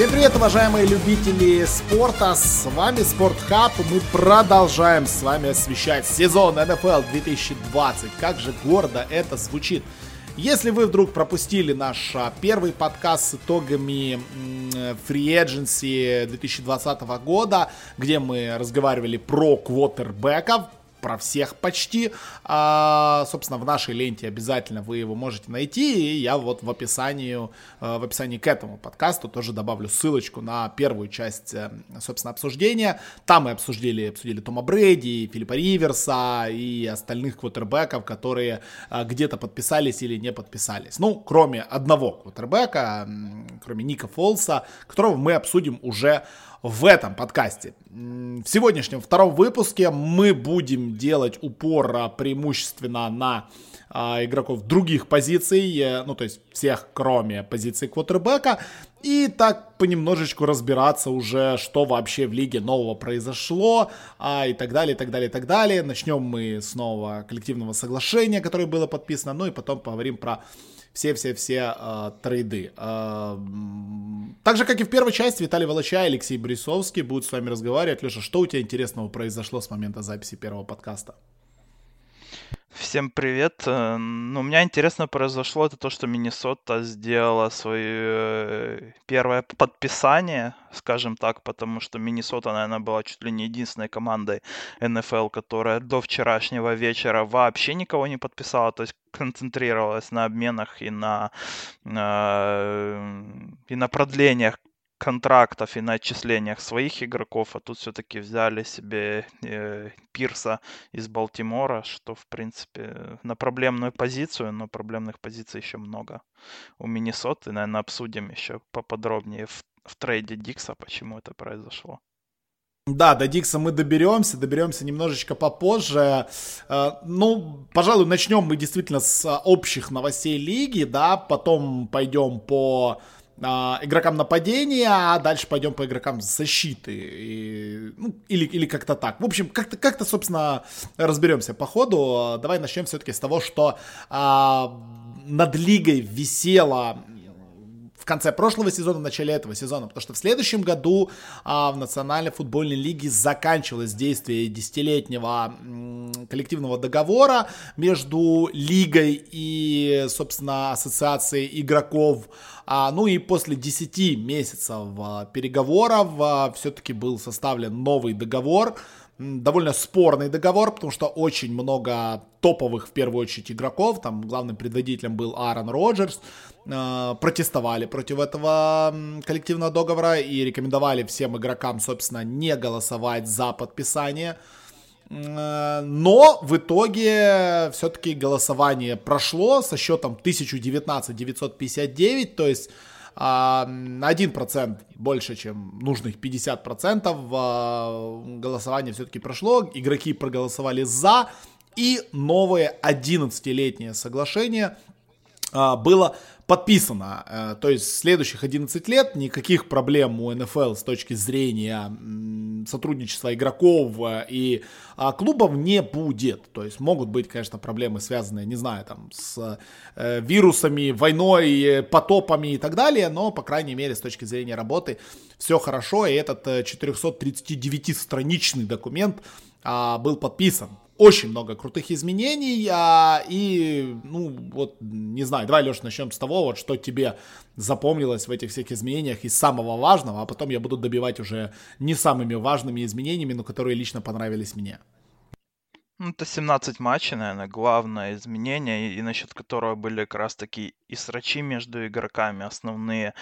Всем привет, уважаемые любители спорта! С вами Спортхаб. Мы продолжаем с вами освещать сезон НФЛ 2020. Как же гордо это звучит! Если вы вдруг пропустили наш а, первый подкаст с итогами Free Agency 2020 года, где мы разговаривали про квотербеков, про всех почти. А, собственно, в нашей ленте обязательно вы его можете найти. И я вот в описании, э, в описании к этому подкасту тоже добавлю ссылочку на первую часть, э, собственно, обсуждения. Там мы обсудили, обсудили Тома Брэди, Филиппа Риверса и остальных квотербеков, которые э, где-то подписались или не подписались. Ну, кроме одного квотербека, кроме Ника Фолса, которого мы обсудим уже в этом подкасте. В сегодняшнем втором выпуске мы будем делать упор а, преимущественно на а, игроков других позиций, э, ну то есть всех, кроме позиции квотербека, и так понемножечку разбираться уже, что вообще в лиге нового произошло, а, и так далее, и так далее, и так далее. Начнем мы с нового коллективного соглашения, которое было подписано, ну и потом поговорим про все-все-все э, трейды. Э, так же, как и в первой части, Виталий Волоча и Алексей Борисовский будут с вами разговаривать. Леша, что у тебя интересного произошло с момента записи первого подкаста? Всем привет. Э, ну, у меня интересно произошло это то, что Миннесота сделала свое э, первое подписание, скажем так, потому что Миннесота, наверное, была чуть ли не единственной командой НФЛ, которая до вчерашнего вечера вообще никого не подписала, то есть концентрировалась на обменах и на, э, и на продлениях контрактов и на отчислениях своих игроков, а тут все-таки взяли себе э, Пирса из Балтимора, что, в принципе, на проблемную позицию, но проблемных позиций еще много. У Миннесоты, наверное, обсудим еще поподробнее в, в трейде Дикса, почему это произошло. Да, до Дикса мы доберемся, доберемся немножечко попозже. Э, ну, пожалуй, начнем мы действительно с общих новостей лиги, да, потом пойдем по а, игрокам нападения, а дальше пойдем по игрокам защиты. И, ну, или, или как-то так. В общем, как-то, как-то, собственно, разберемся по ходу. Давай начнем все-таки с того, что а, над лигой висела в конце прошлого сезона, в начале этого сезона, потому что в следующем году а, в Национальной футбольной лиге заканчивалось действие десятилетнего коллективного договора между лигой и, собственно, ассоциацией игроков. А, ну и после 10 месяцев а, переговоров а, все-таки был составлен новый договор, довольно спорный договор, потому что очень много топовых, в первую очередь, игроков, там главным предводителем был Аарон Роджерс, э, протестовали против этого коллективного договора и рекомендовали всем игрокам, собственно, не голосовать за подписание. Э, но в итоге все-таки голосование прошло со счетом 1019-959, то есть на 1% больше, чем нужных 50% а, голосование все-таки прошло. Игроки проголосовали за. И новое 11-летнее соглашение а, было подписано. Э, то есть следующих 11 лет никаких проблем у НФЛ с точки зрения сотрудничества игроков э, и а, клубов не будет. То есть могут быть, конечно, проблемы, связанные, не знаю, там, с э, вирусами, войной, потопами и так далее, но, по крайней мере, с точки зрения работы все хорошо, и этот 439-страничный документ а, был подписан очень много крутых изменений, а, и, ну, вот, не знаю, давай, Леша, начнем с того, вот, что тебе запомнилось в этих всех изменениях из самого важного, а потом я буду добивать уже не самыми важными изменениями, но которые лично понравились мне. Ну, это 17 матчей, наверное, главное изменение, и, и насчет которого были как раз таки и срачи между игроками основные.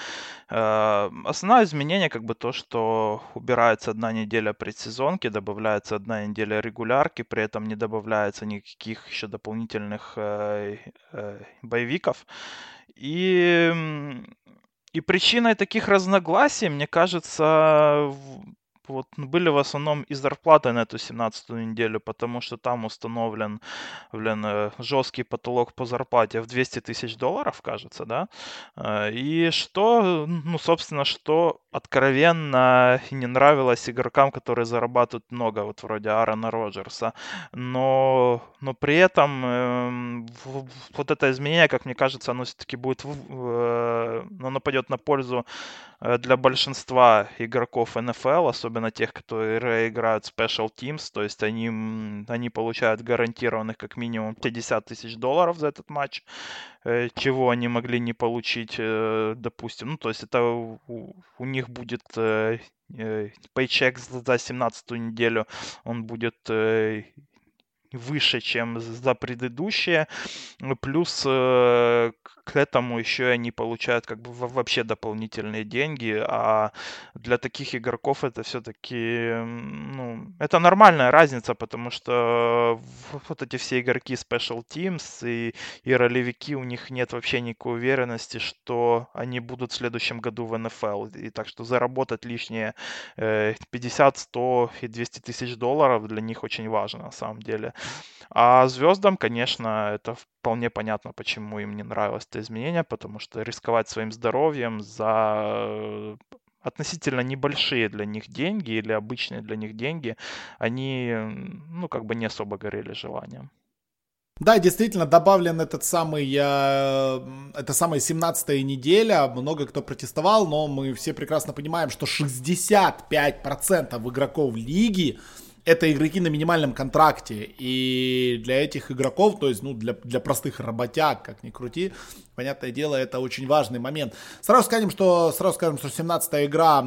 Э, основное изменение как бы то, что убирается одна неделя предсезонки, добавляется одна неделя регулярки, при этом не добавляется никаких еще дополнительных э, э, боевиков. И и причиной таких разногласий, мне кажется, вот ну, были в основном и зарплаты на эту 17 неделю, потому что там установлен, блин, э, жесткий потолок по зарплате в 200 тысяч долларов, кажется, да. Э, и что, ну, собственно, что откровенно не нравилось игрокам, которые зарабатывают много, вот вроде Аарона Роджерса. Но, но при этом э, вот это изменение, как мне кажется, оно все-таки будет, э, оно пойдет на пользу э, для большинства игроков НФЛ, особенно тех, которые играют Special Teams, то есть они, они получают гарантированных как минимум 50 тысяч долларов за этот матч, э, чего они могли не получить, допустим. Ну, то есть это у, у них будет пейчек за 17 неделю, он будет выше, чем за предыдущие. Плюс э, к этому еще они получают как бы вообще дополнительные деньги, а для таких игроков это все-таки, ну, это нормальная разница, потому что вот эти все игроки Special Teams и, и ролевики, у них нет вообще никакой уверенности, что они будут в следующем году в НФЛ. И так что заработать лишние 50, э, 100 и 200 тысяч долларов для них очень важно на самом деле. А звездам, конечно, это вполне понятно, почему им не нравилось это изменение, потому что рисковать своим здоровьем за э, относительно небольшие для них деньги или обычные для них деньги, они, ну, как бы не особо горели желанием. Да, действительно, добавлен этот самый, э, это самая 17 неделя, много кто протестовал, но мы все прекрасно понимаем, что 65% игроков лиги это игроки на минимальном контракте. И для этих игроков, то есть, ну, для, для простых работяг, как ни крути, понятное дело, это очень важный момент. Сразу скажем, что, сразу скажем, что 17-я игра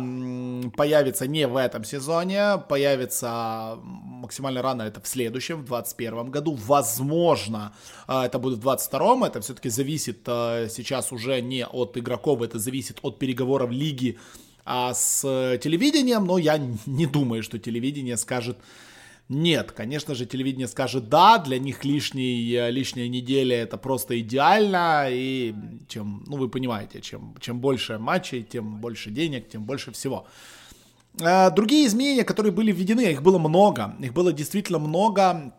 появится не в этом сезоне, появится максимально рано, это в следующем, в 21 году. Возможно, а, это будет в 22-м, это все-таки зависит а, сейчас уже не от игроков, это зависит от переговоров лиги а с э, телевидением, но я не думаю, что телевидение скажет нет. Конечно же, телевидение скажет да, для них лишний, э, лишняя неделя это просто идеально, и чем, ну вы понимаете, чем, чем больше матчей, тем больше денег, тем больше всего. Э, другие изменения, которые были введены, их было много, их было действительно много,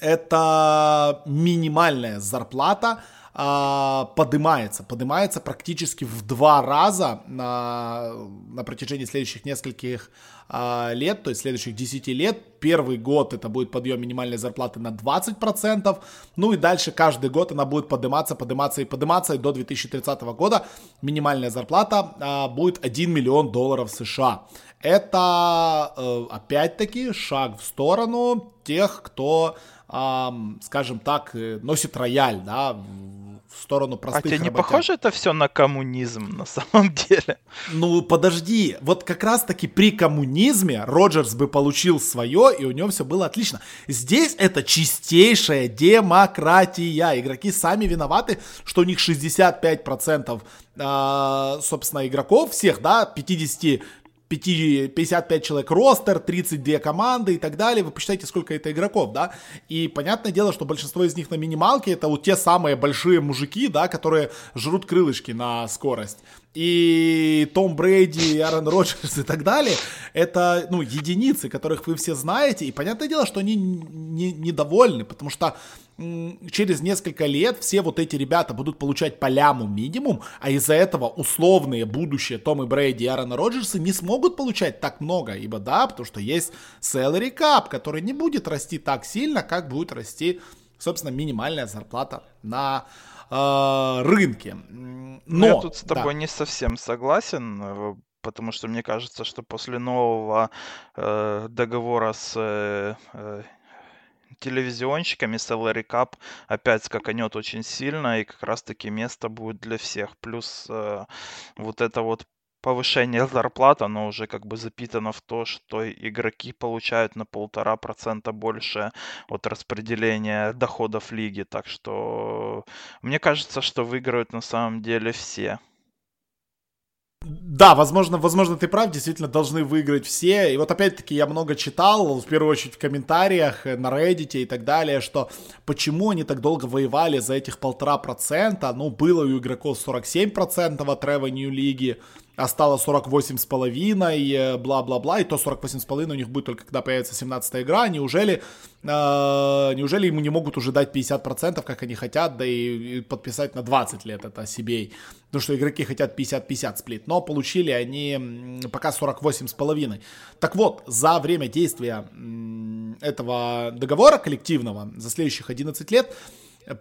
это минимальная зарплата, а, поднимается, поднимается практически в два раза на, на протяжении следующих нескольких а, лет, то есть следующих 10 лет. Первый год это будет подъем минимальной зарплаты на 20%, ну и дальше каждый год она будет подниматься, подниматься и подниматься, и до 2030 года минимальная зарплата а, будет 1 миллион долларов США. Это, э, опять-таки, шаг в сторону тех, кто, скажем так, э, носит рояль, да, в сторону простых А тебе не похоже это все на коммунизм на самом деле? Ну, подожди, вот как раз-таки при коммунизме Роджерс бы получил свое, и у него все было отлично. Здесь это чистейшая демократия. Игроки сами виноваты, что у них 65% а, собственно, игроков всех, да, 50 55 человек ростер, 32 команды и так далее. Вы посчитайте, сколько это игроков, да? И понятное дело, что большинство из них на минималке это вот те самые большие мужики, да, которые жрут крылышки на скорость и Том Брейди, и Аарон Роджерс и так далее, это, ну, единицы, которых вы все знаете, и понятное дело, что они не, недовольны, потому что через несколько лет все вот эти ребята будут получать по ляму минимум, а из-за этого условные будущие Том и Брейди и Аарона Роджерса не смогут получать так много, ибо да, потому что есть salary cap, который не будет расти так сильно, как будет расти, собственно, минимальная зарплата на э, рынке. Но, Но я тут с тобой да. не совсем согласен, э, потому что мне кажется, что после нового э, договора с э, э телевизионщиками Salary Cup опять скаканет очень сильно, и как раз-таки место будет для всех. Плюс э, вот это вот повышение зарплат, оно уже как бы запитано в то, что игроки получают на полтора процента больше от распределения доходов лиги. Так что мне кажется, что выиграют на самом деле все. Да, возможно, возможно, ты прав, действительно должны выиграть все. И вот опять-таки я много читал, в первую очередь в комментариях на Reddit и так далее, что почему они так долго воевали за этих полтора процента. Ну, было у игроков 47% от revenue лиги, а стало 48 с половиной, э, бла-бла-бла, и то 48 с половиной у них будет только когда появится 17 игра, неужели, э, неужели ему не могут уже дать 50%, как они хотят, да и, и подписать на 20 лет это себе, потому что игроки хотят 50-50 сплит, но получили они пока 48 с половиной. Так вот, за время действия этого договора коллективного, за следующих 11 лет,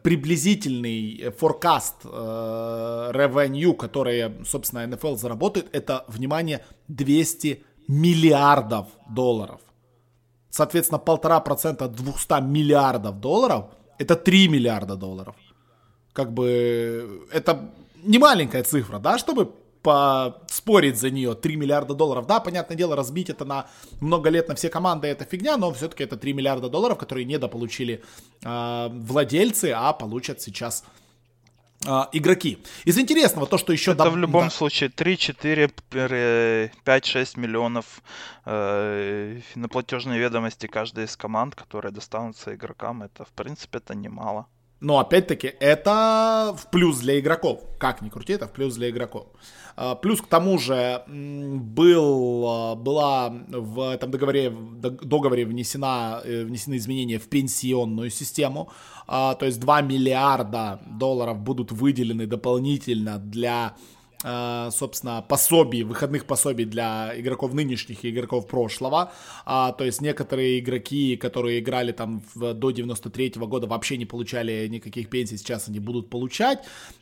приблизительный форкаст э, revenue, который, собственно, NFL заработает, это, внимание, 200 миллиардов долларов. Соответственно, полтора процента от 200 миллиардов долларов – это 3 миллиарда долларов. Как бы это не маленькая цифра, да, чтобы поспорить за нее 3 миллиарда долларов. Да, понятное дело, разбить это на много лет на все команды это фигня, но все-таки это 3 миллиарда долларов, которые недополучили э, владельцы, а получат сейчас э, игроки. Из интересного то, что еще... Это в любом да. случае 3, 4, 5, 6 миллионов э, на платежные ведомости каждой из команд, которые достанутся игрокам. Это, в принципе, это немало. Но опять-таки это в плюс для игроков. Как ни крути, это в плюс для игроков. А, плюс к тому же был, а, была в этом договоре, договоре внесена, э, внесены изменения в пенсионную систему. А, то есть 2 миллиарда долларов будут выделены дополнительно для собственно, пособий, выходных пособий для игроков нынешних и игроков прошлого. А, то есть некоторые игроки, которые играли там в, до 93 -го года, вообще не получали никаких пенсий, сейчас они будут получать.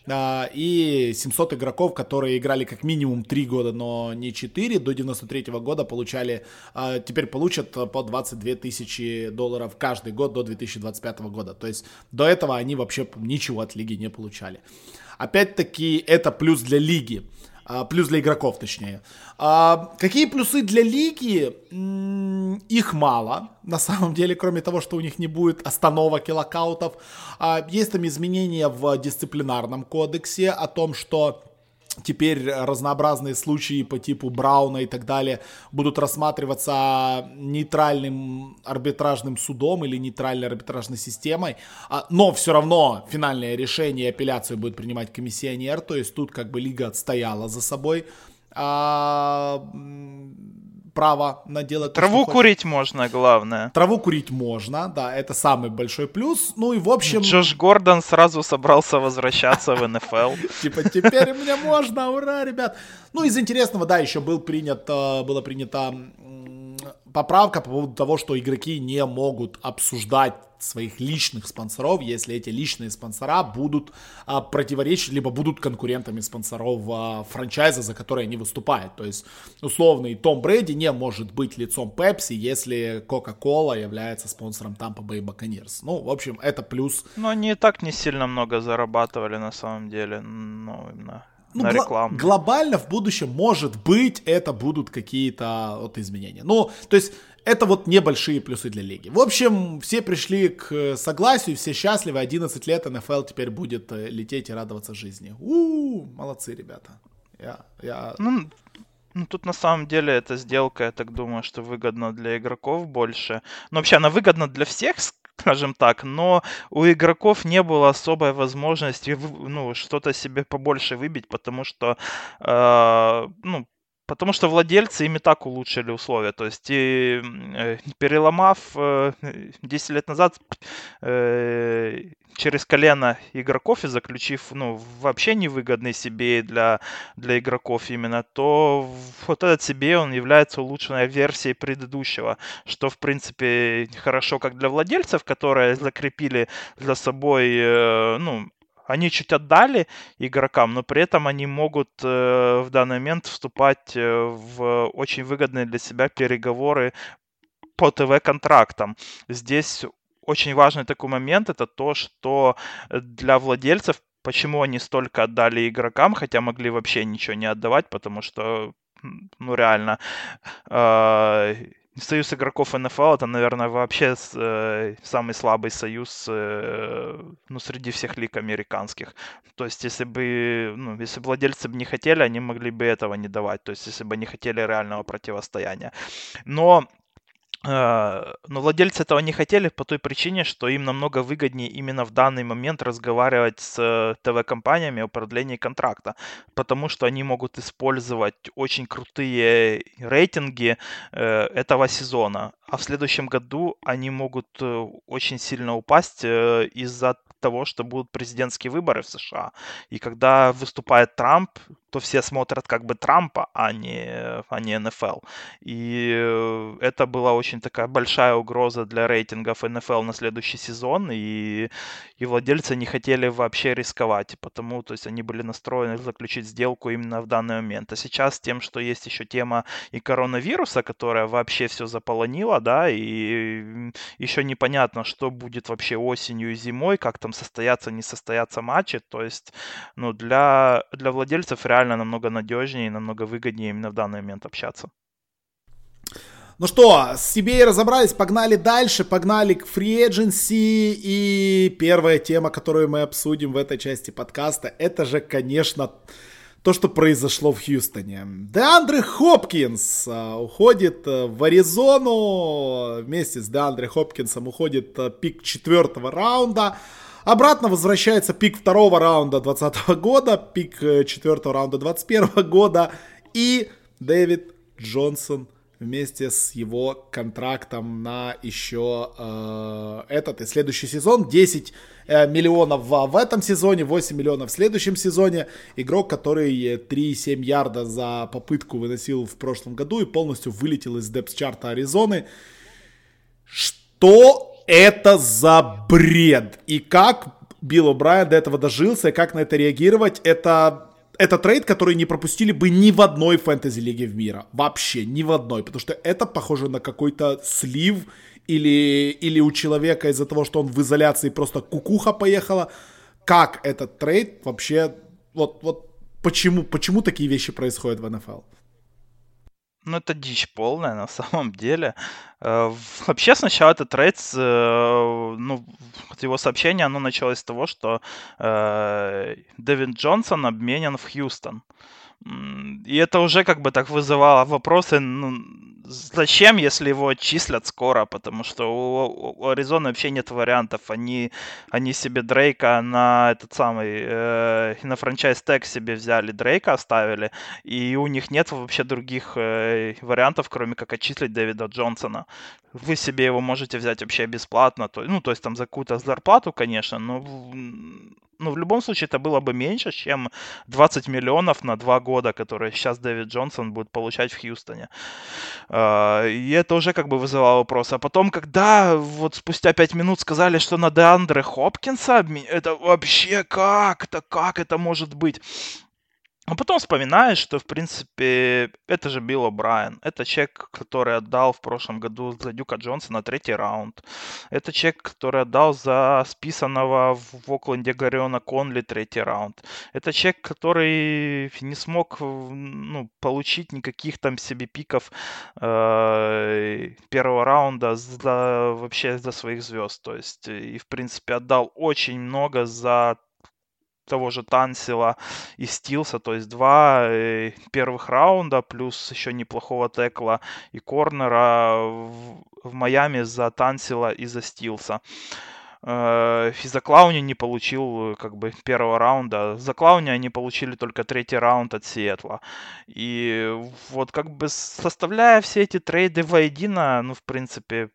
А, и 700 игроков, которые играли как минимум 3 года, но не 4, до 93 -го года получали, а, теперь получат по 22 тысячи долларов каждый год до 2025 года. То есть до этого они вообще ничего от лиги не получали. Опять-таки, это плюс для лиги. А, плюс для игроков, точнее. А, какие плюсы для лиги? Их мало, на самом деле, кроме того, что у них не будет остановок и локаутов. А, есть там изменения в дисциплинарном кодексе о том, что теперь разнообразные случаи по типу Брауна и так далее будут рассматриваться нейтральным арбитражным судом или нейтральной арбитражной системой, а, но все равно финальное решение апелляцию будет принимать комиссионер, то есть тут как бы лига отстояла за собой а, право на делать Траву то, курить можно, главное. Траву курить можно, да, это самый большой плюс. Ну и в общем... Джош Гордон сразу собрался возвращаться в НФЛ. Типа, теперь мне можно, ура, ребят. Ну, из интересного, да, еще был принят, э, было принято поправка по поводу того, что игроки не могут обсуждать своих личных спонсоров, если эти личные спонсора будут а, противоречить, либо будут конкурентами спонсоров а, франчайза, за который они выступают. То есть, условный Том Брэди не может быть лицом Пепси, если Coca-Cola является спонсором Tampa Bay Buccaneers. Ну, в общем, это плюс. Но они и так не сильно много зарабатывали на самом деле. Ну, именно ну, на рекламу. Глобально в будущем, может быть, это будут какие-то вот изменения. Ну, то есть, это вот небольшие плюсы для лиги. В общем, все пришли к согласию, все счастливы. 11 лет НФЛ теперь будет э, лететь и радоваться жизни. У-у-у, молодцы, ребята. Я, я... Ну, ну, тут на самом деле эта сделка, я так думаю, что выгодна для игроков больше. Ну, вообще, она выгодна для всех, скажем так, но у игроков не было особой возможности ну, что-то себе побольше выбить, потому что э, ну, Потому что владельцы ими так улучшили условия. То есть, и, э, переломав э, 10 лет назад э, через колено игроков и заключив ну, вообще невыгодный себе для, для игроков именно, то вот этот себе он является улучшенной версией предыдущего, что в принципе хорошо как для владельцев, которые закрепили за собой э, ну, они чуть отдали игрокам, но при этом они могут э, в данный момент вступать э, в очень выгодные для себя переговоры по ТВ-контрактам. Здесь очень важный такой момент, это то, что для владельцев, почему они столько отдали игрокам, хотя могли вообще ничего не отдавать, потому что, ну реально, э, Союз игроков НФЛ это, наверное, вообще э, самый слабый союз э, ну, среди всех лиг американских. То есть, если бы, ну, если владельцы бы не хотели, они могли бы этого не давать. То есть, если бы не хотели реального противостояния. Но но владельцы этого не хотели по той причине, что им намного выгоднее именно в данный момент разговаривать с э, ТВ-компаниями о продлении контракта, потому что они могут использовать очень крутые рейтинги э, этого сезона, а в следующем году они могут очень сильно упасть из-за того, что будут президентские выборы в США. И когда выступает Трамп, то все смотрят как бы Трампа, а не, а не НФЛ. И э, это была очень такая большая угроза для рейтингов НФЛ на следующий сезон, и, и владельцы не хотели вообще рисковать, потому то есть они были настроены заключить сделку именно в данный момент. А сейчас тем, что есть еще тема и коронавируса, которая вообще все заполонила, да, и еще непонятно, что будет вообще осенью и зимой, как там состоятся, не состоятся матчи, то есть, ну, для, для владельцев реально намного надежнее и намного выгоднее именно в данный момент общаться. Ну что, с CBA разобрались, погнали дальше, погнали к free agency. И первая тема, которую мы обсудим в этой части подкаста, это же, конечно, то, что произошло в Хьюстоне. Деандре Хопкинс а, уходит а, в Аризону. Вместе с Деандре Хопкинсом уходит а, пик четвертого раунда. Обратно возвращается пик второго раунда 2020 года, пик э, четвертого раунда 2021 года и Дэвид Джонсон вместе с его контрактом на еще э, этот и следующий сезон. 10 э, миллионов в, в этом сезоне, 8 миллионов в следующем сезоне. Игрок, который 3,7 ярда за попытку выносил в прошлом году и полностью вылетел из депс-чарта Аризоны. Что это за бред? И как Билл О'Брайен до этого дожился, и как на это реагировать, это это трейд, который не пропустили бы ни в одной фэнтези-лиге в мире. Вообще, ни в одной. Потому что это похоже на какой-то слив или, или у человека из-за того, что он в изоляции просто кукуха поехала. Как этот трейд вообще... Вот, вот почему, почему такие вещи происходят в НФЛ? Ну, это дичь полная на самом деле. Э, вообще, сначала этот трейд, э, ну, его сообщение, оно началось с того, что э, Дэвид Джонсон обменен в Хьюстон. И это уже как бы так вызывало вопросы, ну, зачем, если его отчислят скоро, потому что у, у Аризоны вообще нет вариантов. Они, они себе Дрейка на этот самый, э, на франчайз тег себе взяли, Дрейка оставили, и у них нет вообще других э, вариантов, кроме как отчислить Дэвида Джонсона. Вы себе его можете взять вообще бесплатно, то, ну, то есть там за какую-то зарплату, конечно, но ну, в любом случае это было бы меньше, чем 20 миллионов на два года, которые сейчас Дэвид Джонсон будет получать в Хьюстоне. А, и это уже как бы вызывало вопрос. А потом, когда вот спустя 5 минут сказали, что на Деандре Хопкинса, это вообще как это, как это может быть? А потом вспоминаешь, что, в принципе, это же Билл О'Брайен. Это человек, который отдал в прошлом году за Дюка Джонсона третий раунд. Это человек, который отдал за списанного в Окленде Гариона Конли третий раунд. Это человек, который не смог ну, получить никаких там себе пиков э, первого раунда за, вообще за своих звезд. То есть, и, в принципе, отдал очень много за того же Тансила и Стилса, то есть два э, первых раунда, плюс еще неплохого текла и корнера в, в Майами за Тансила и за Стилса. Э, и за Клауни не получил как бы первого раунда. За Клауни они получили только третий раунд от Сиэтла. И вот как бы составляя все эти трейды воедино, ну, в принципе,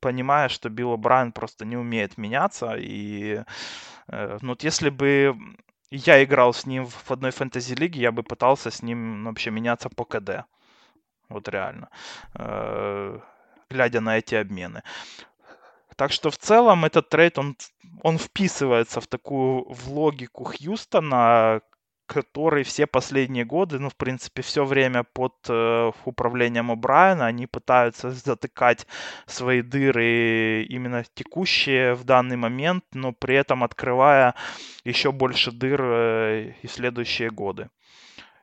понимая, что Билл Брайан просто не умеет меняться, и Э, ну вот если бы я играл с ним в одной фэнтези-лиге, я бы пытался с ним вообще меняться по КД. Вот реально. Э, глядя на эти обмены. Так что в целом этот трейд, он, он вписывается в такую в логику Хьюстона, который все последние годы, ну, в принципе, все время под э, управлением О'Брайена, они пытаются затыкать свои дыры именно текущие в данный момент, но при этом открывая еще больше дыр э, и следующие годы.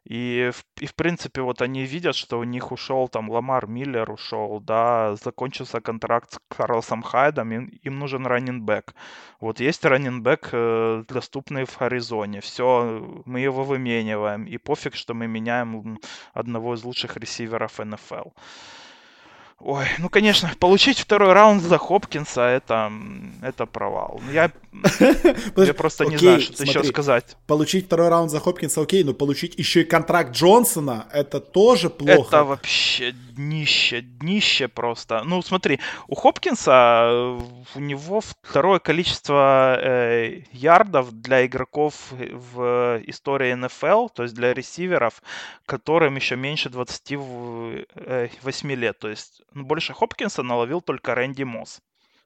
И, и, в принципе, вот они видят, что у них ушел там Ламар Миллер ушел, да, закончился контракт с Карлсом Хайдом, им, им нужен раннинбэк. Вот есть раннинбэк, э, доступный в Аризоне. Все, мы его вымениваем. И пофиг, что мы меняем одного из лучших ресиверов НФЛ. Ой, ну, конечно, получить второй раунд за Хопкинса это, это провал. Ну, я, я просто не знаю, что еще сказать. Получить второй раунд за Хопкинса окей, но получить еще и контракт Джонсона это тоже плохо. Это вообще днище, днище просто. Ну, смотри, у Хопкинса э, у него второе количество э, ярдов для игроков в истории НФЛ, то есть для ресиверов, которым еще меньше 28 э, лет. То есть ну, больше Хопкинса наловил только Рэнди Мосс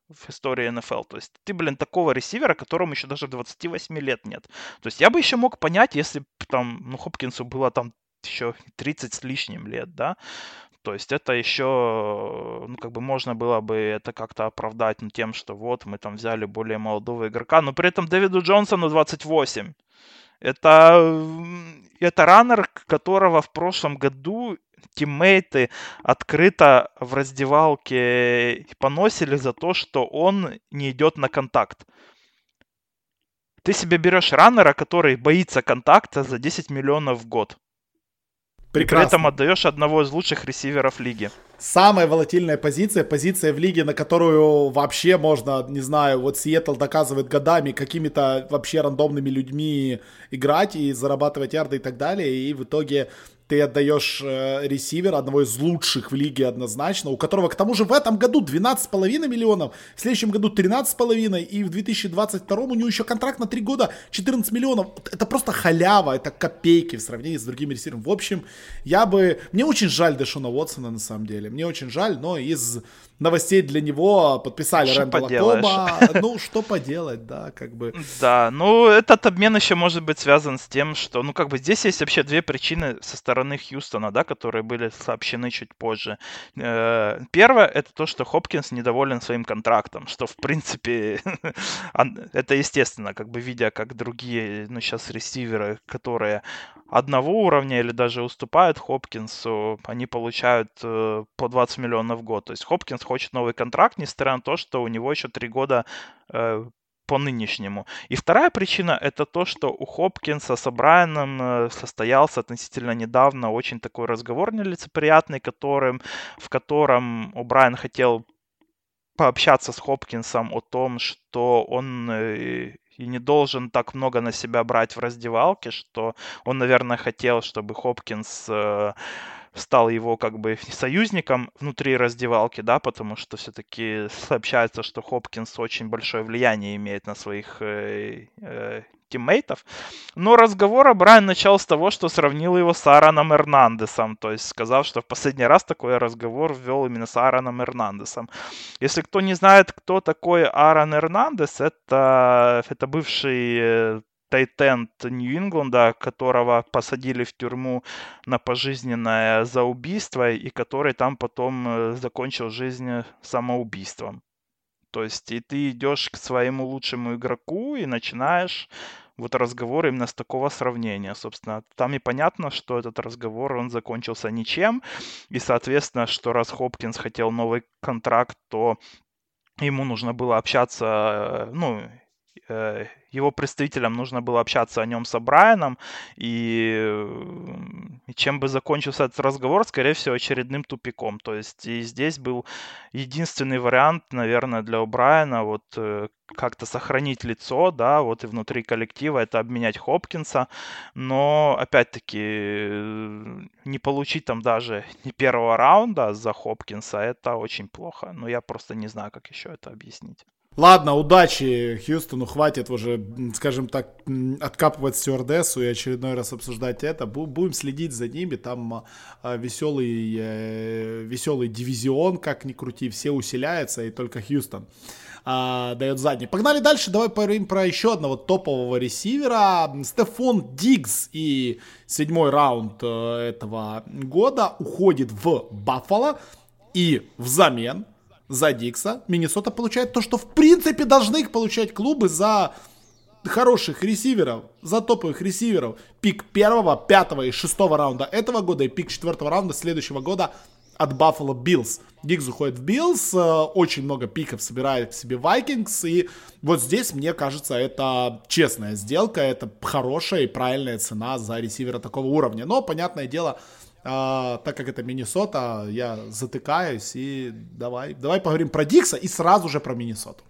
в истории НФЛ. То есть ты, блин, такого ресивера, которому еще даже 28 лет нет. То есть я бы еще мог понять, если там, ну, Хопкинсу было там еще 30 с лишним лет, да, то есть это еще, ну, как бы можно было бы это как-то оправдать ну, тем, что вот мы там взяли более молодого игрока, но при этом Дэвиду Джонсону 28. Это, это раннер, которого в прошлом году тиммейты открыто в раздевалке поносили за то, что он не идет на контакт. Ты себе берешь раннера, который боится контакта за 10 миллионов в год. Прекрасно. И при этом отдаешь одного из лучших ресиверов лиги. Самая волатильная позиция, позиция в лиге, на которую вообще можно, не знаю, вот Сиэтл доказывает годами какими-то вообще рандомными людьми играть и зарабатывать ярды и так далее, и в итоге ты отдаешь э, ресивера, одного из лучших в лиге однозначно, у которого к тому же в этом году 12,5 миллионов, в следующем году 13,5 и в 2022 у него еще контракт на 3 года 14 миллионов. Это просто халява, это копейки в сравнении с другими ресиверами. В общем, я бы... Мне очень жаль Дэшона Уотсона на самом деле. Мне очень жаль, но из новостей для него, подписали что Рэндала Коба. Ну, что поделать, да, как бы. Да, ну, этот обмен еще может быть связан с тем, что, ну, как бы здесь есть вообще две причины со стороны Хьюстона, да, которые были сообщены чуть позже. Э, первое, это то, что Хопкинс недоволен своим контрактом, что, в принципе, это естественно, как бы видя, как другие, ну, сейчас ресиверы, которые одного уровня или даже уступают Хопкинсу, они получают э, по 20 миллионов в год. То есть Хопкинс хочет новый контракт, несмотря на то, что у него еще три года э, по нынешнему. И вторая причина это то, что у Хопкинса с Брайаном э, состоялся относительно недавно очень такой разговор нелицеприятный, которым, в котором Брайан хотел пообщаться с Хопкинсом о том, что он э, и не должен так много на себя брать в раздевалке, что он, наверное, хотел, чтобы Хопкинс э, стал его как бы союзником внутри раздевалки, да, потому что все-таки сообщается, что Хопкинс очень большое влияние имеет на своих э, э, тиммейтов. Но разговор Брайан начал с того, что сравнил его с Аароном Эрнандесом, то есть сказал, что в последний раз такой разговор ввел именно с Аароном Эрнандесом. Если кто не знает, кто такой Аарон Эрнандес, это, это бывший э, тайтенд Нью-Ингланда, которого посадили в тюрьму на пожизненное за убийство, и который там потом э, закончил жизнь самоубийством. То есть и ты идешь к своему лучшему игроку и начинаешь вот разговор именно с такого сравнения. Собственно, там и понятно, что этот разговор, он закончился ничем. И, соответственно, что раз Хопкинс хотел новый контракт, то ему нужно было общаться, э, ну, э, его представителям нужно было общаться о нем с Брайаном, и, и чем бы закончился этот разговор, скорее всего, очередным тупиком. То есть и здесь был единственный вариант, наверное, для Брайана вот э, как-то сохранить лицо, да, вот и внутри коллектива это обменять Хопкинса, но опять-таки не получить там даже не первого раунда за Хопкинса, это очень плохо. Но я просто не знаю, как еще это объяснить. Ладно, удачи Хьюстону, хватит уже, скажем так, откапывать стюардессу и очередной раз обсуждать это. Будем следить за ними, там а, веселый, э, веселый дивизион, как ни крути, все усиляются, и только Хьюстон а, дает задний. Погнали дальше, давай поговорим про еще одного топового ресивера. Стефон Диггс и седьмой раунд э, этого года уходит в Баффало, и взамен за Дикса. Миннесота получает то, что в принципе должны их получать клубы за хороших ресиверов, за топовых ресиверов. Пик первого, пятого и шестого раунда этого года и пик четвертого раунда следующего года от Buffalo Bills. Дикс уходит в Bills, э, очень много пиков собирает к себе Vikings, и вот здесь, мне кажется, это честная сделка, это хорошая и правильная цена за ресивера такого уровня. Но, понятное дело, а, так как это Миннесота, я затыкаюсь и давай, давай поговорим про Дикса и сразу же про Миннесоту.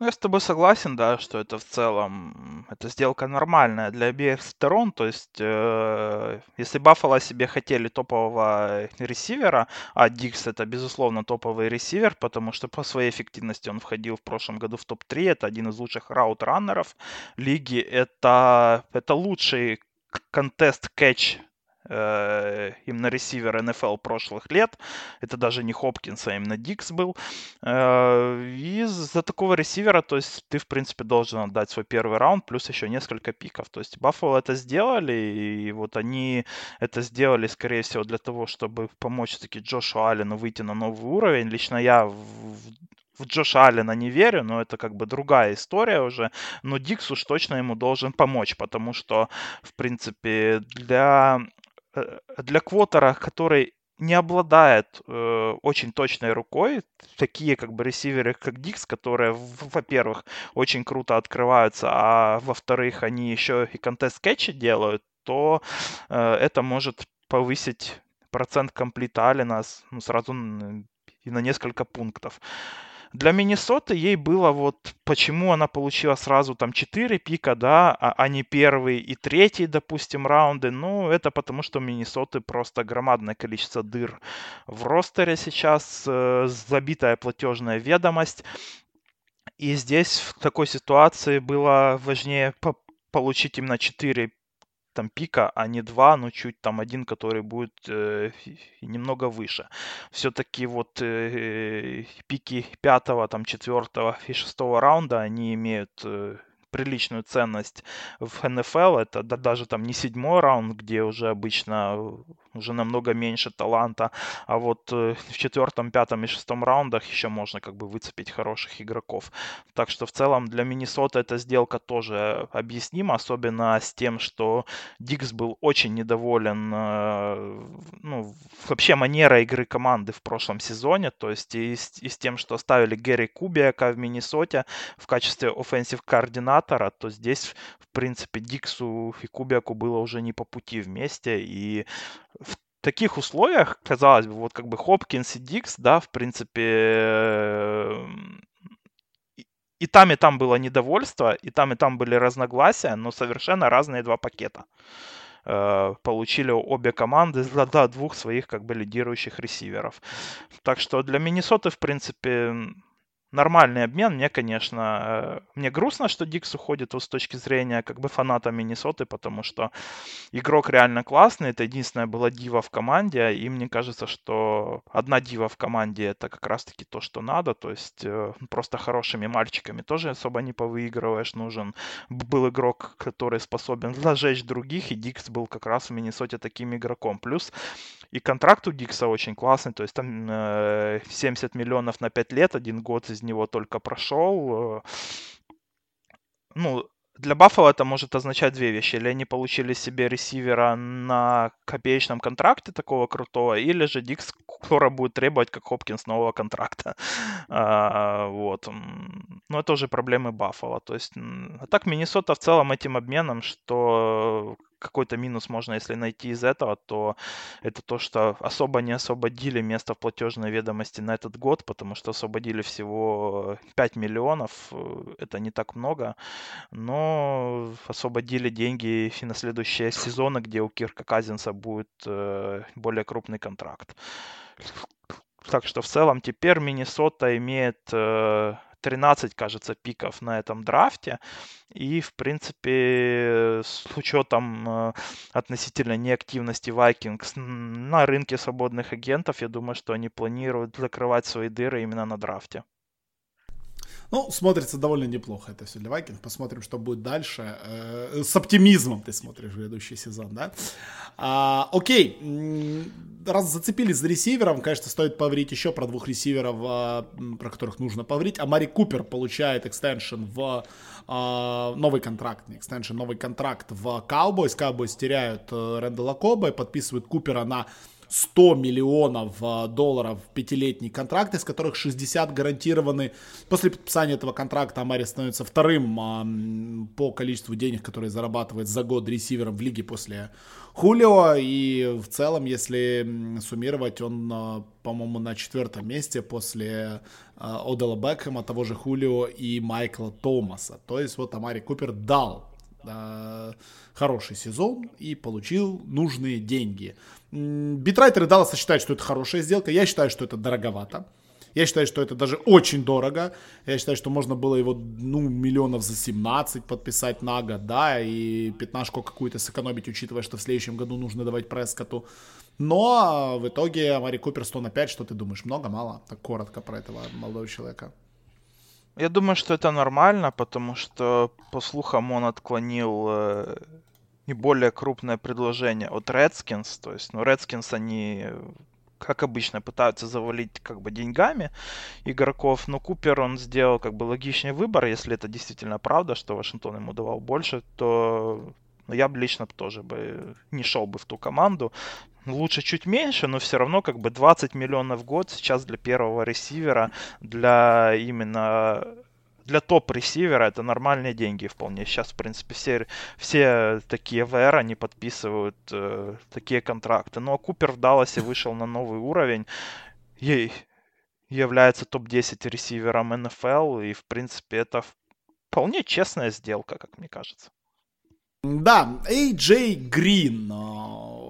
Ну, я с тобой согласен, да, что это в целом, эта сделка нормальная для обеих сторон. То есть, э, если Баффало себе хотели топового ресивера, а Дикс это, безусловно, топовый ресивер, потому что по своей эффективности он входил в прошлом году в топ-3, это один из лучших раут-раннеров лиги, это, это лучший контест-кэтч э, именно ресивер НФЛ прошлых лет. Это даже не Хопкинс, а именно Дикс был. Э, и за такого ресивера, то есть ты, в принципе, должен отдать свой первый раунд, плюс еще несколько пиков. То есть Баффало это сделали, и вот они это сделали, скорее всего, для того, чтобы помочь таки Джошу Аллену выйти на новый уровень. Лично я в, в Джоша Аллена не верю, но это как бы другая история уже. Но Дикс уж точно ему должен помочь, потому что, в принципе, для для квотера, который не обладает э, очень точной рукой, такие как бы ресиверы, как Дикс, которые, во-первых, очень круто открываются, а во-вторых, они еще и контест кетчи делают, то э, это может повысить процент комплита Алина ну, сразу и на несколько пунктов. Для Миннесоты ей было вот, почему она получила сразу там 4 пика, да, а, а не первый и третий, допустим, раунды. Ну, это потому, что у Миннесоты просто громадное количество дыр в ростере сейчас, э, забитая платежная ведомость. И здесь в такой ситуации было важнее получить именно 4 там пика, а не два, но чуть там один, который будет э, немного выше. Все-таки вот э, пики пятого, там четвертого и шестого раунда, они имеют э, приличную ценность в НФЛ. Это да, даже там не седьмой раунд, где уже обычно уже намного меньше таланта, а вот э, в четвертом, пятом и шестом раундах еще можно как бы выцепить хороших игроков. Так что в целом для Миннесоты эта сделка тоже объяснима, особенно с тем, что Дикс был очень недоволен э, ну, вообще манера игры команды в прошлом сезоне, то есть и с, и с тем, что оставили Гэри Кубиака в Миннесоте в качестве offensive координатора, то здесь, в принципе, Диксу и Кубиаку было уже не по пути вместе, и в таких условиях, казалось бы, вот как бы Хопкинс и Дикс, да, в принципе, эм, и там, и там было недовольство, и там, и там были разногласия, но совершенно разные два пакета э, получили обе команды за двух своих как бы лидирующих ресиверов. Так что для Миннесоты, в принципе, нормальный обмен. Мне, конечно, э, мне грустно, что Дикс уходит с точки зрения как бы фаната Миннесоты, потому что игрок реально классный. Это единственная была дива в команде, и мне кажется, что одна дива в команде это как раз-таки то, что надо. То есть э, просто хорошими мальчиками тоже особо не повыигрываешь. Нужен был игрок, который способен зажечь других, и Дикс был как раз в Миннесоте таким игроком. Плюс и контракт у Дикса очень классный, то есть там 70 э, миллионов на 5 лет, один год из него только прошел. Ну, для Баффала это может означать две вещи. Или они получили себе ресивера на копеечном контракте такого крутого, или же Дикс скоро будет требовать, как Хопкинс, нового контракта. а, вот. Но это уже проблемы Баффала. То есть, а так Миннесота в целом этим обменом, что какой-то минус можно, если найти из этого, то это то, что особо не освободили место в платежной ведомости на этот год, потому что освободили всего 5 миллионов, э, это не так много, но освободили деньги и на следующие сезоны, где у Кирка Казинса будет э, более крупный контракт. Так что в целом теперь Миннесота имеет э, 13, кажется, пиков на этом драфте. И, в принципе, с учетом э, относительно неактивности Vikings на рынке свободных агентов, я думаю, что они планируют закрывать свои дыры именно на драфте. Ну, смотрится довольно неплохо это все для Вайкинг. Посмотрим, что будет дальше. Э, с оптимизмом ты смотришь грядущий сезон, да? А, окей. Раз зацепились за ресивером, конечно, стоит поговорить еще про двух ресиверов, а, про которых нужно поговорить. А Мари Купер получает экстеншн в а, новый контракт, не экстеншн, новый контракт в Cowboys. Cowboys теряют э, Рэндала Коба и подписывают Купера на 100 миллионов э, долларов пятилетний контракт, из которых 60 гарантированы. После подписания этого контракта Амари становится вторым по количеству денег, которые зарабатывает за год ресивером в лиге после Хулио. И в целом, если суммировать, он, э, по-моему, на четвертом месте после Одела Бекхэма, того же Хулио и Майкла Томаса. То есть вот Амари Купер дал хороший сезон и получил нужные деньги. Битрайтеры Далласа считают, что это хорошая сделка. Я считаю, что это дороговато. Я считаю, что это даже очень дорого. Я считаю, что можно было его, ну, миллионов за 17 подписать на год, да, и пятнашку какую-то сэкономить, учитывая, что в следующем году нужно давать Прескоту. Но в итоге Мари Купер 100 на 5, что ты думаешь, много, мало? Так коротко про этого молодого человека. Я думаю, что это нормально, потому что, по слухам, он отклонил не более крупное предложение от Redskins. То есть, ну, Redskins, они, как обычно, пытаются завалить как бы деньгами игроков, но Купер, он сделал как бы логичный выбор. Если это действительно правда, что Вашингтон ему давал больше, то ну, я бы лично тоже бы не шел бы в ту команду. Лучше чуть меньше, но все равно как бы 20 миллионов в год сейчас для первого ресивера, для именно для топ-ресивера это нормальные деньги вполне. Сейчас, в принципе, все, все такие ВР, они подписывают э, такие контракты. Ну, а Купер в Далласе вышел на новый уровень. Ей является топ-10 ресивером НФЛ, и, в принципе, это вполне честная сделка, как мне кажется. Да, AJ Грин э,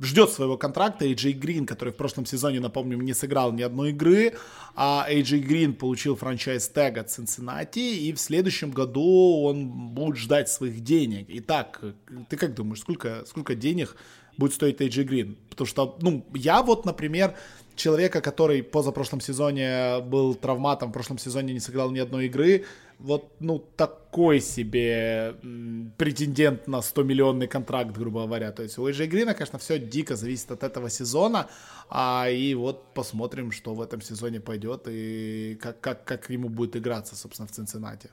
ждет своего контракта. AJ Грин, который в прошлом сезоне, напомню, не сыграл ни одной игры, а AJ Грин получил франчайз тег от Cincinnati, и в следующем году он будет ждать своих денег. Итак, ты как думаешь, сколько, сколько денег будет стоить AJ Грин? Потому что, ну, я вот, например, человека, который позапрошлом сезоне был травматом, в прошлом сезоне не сыграл ни одной игры, вот, ну, такой себе претендент на 100-миллионный контракт, грубо говоря. То есть у AJ Грина, конечно, все дико зависит от этого сезона, а и вот посмотрим, что в этом сезоне пойдет и как, как, как ему будет играться, собственно, в Цинциннате.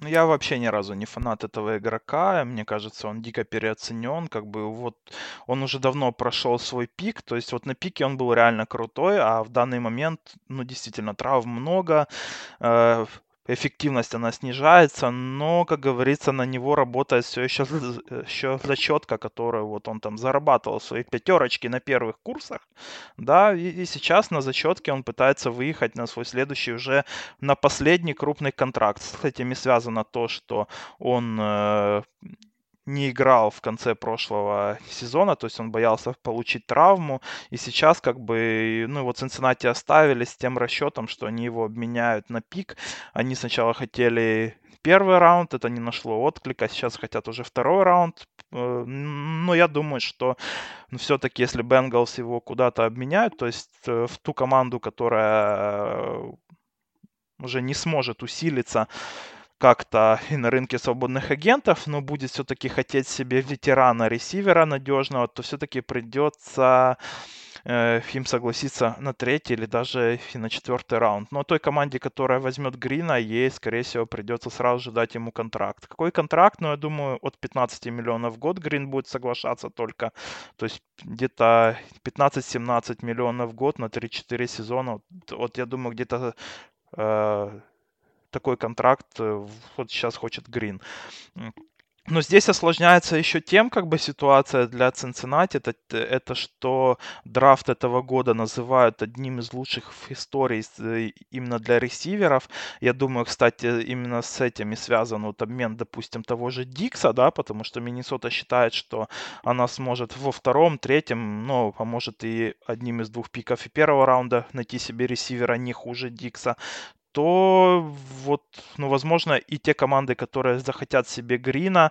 Ну, я вообще ни разу не фанат этого игрока. Мне кажется, он дико переоценен. Как бы вот он уже давно прошел свой пик. То есть вот на пике он был реально крутой, а в данный момент, ну, действительно, травм много. Э, эффективность она снижается, но, как говорится, на него работает все еще, еще зачетка, которую вот он там зарабатывал свои пятерочки на первых курсах, да, и, и сейчас на зачетке он пытается выехать на свой следующий уже на последний крупный контракт. С этими связано то, что он э, не играл в конце прошлого сезона, то есть он боялся получить травму, и сейчас как бы, ну вот Цинциннати оставили с тем расчетом, что они его обменяют на пик. Они сначала хотели первый раунд, это не нашло отклика, сейчас хотят уже второй раунд, э, но я думаю, что ну, все-таки если Бенгалс его куда-то обменяют, то есть э, в ту команду, которая уже не сможет усилиться, как-то и на рынке свободных агентов, но будет все-таки хотеть себе ветерана-ресивера надежного, то все-таки придется э, им согласиться на третий или даже и на четвертый раунд. Но той команде, которая возьмет Грина, ей, скорее всего, придется сразу же дать ему контракт. Какой контракт? Ну, я думаю, от 15 миллионов в год Грин будет соглашаться только. То есть где-то 15-17 миллионов в год на 3-4 сезона. Вот я думаю, где-то э, такой контракт э, вот сейчас хочет Грин. Но здесь осложняется еще тем, как бы ситуация для Цинциннати, это, это что драфт этого года называют одним из лучших в истории э, именно для ресиверов. Я думаю, кстати, именно с этим и связан вот обмен, допустим, того же Дикса, да, потому что Миннесота считает, что она сможет во втором, третьем, ну, поможет и одним из двух пиков и первого раунда найти себе ресивера не хуже Дикса то вот, ну, возможно, и те команды, которые захотят себе Грина,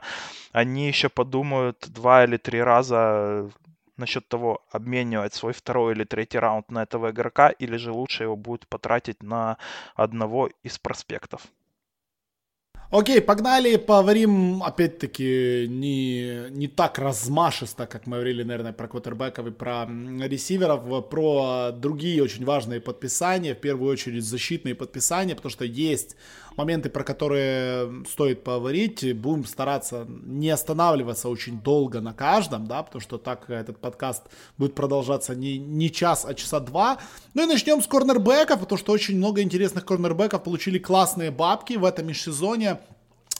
они еще подумают два или три раза насчет того, обменивать свой второй или третий раунд на этого игрока, или же лучше его будет потратить на одного из проспектов. Окей, погнали, поговорим, опять-таки, не, не так размашисто, как мы говорили, наверное, про квотербеков и про ресиверов, про другие очень важные подписания, в первую очередь защитные подписания, потому что есть моменты, про которые стоит поговорить. Будем стараться не останавливаться очень долго на каждом, да, потому что так этот подкаст будет продолжаться не, не час, а часа два. Ну и начнем с корнербеков, потому что очень много интересных корнербеков получили классные бабки в этом межсезоне.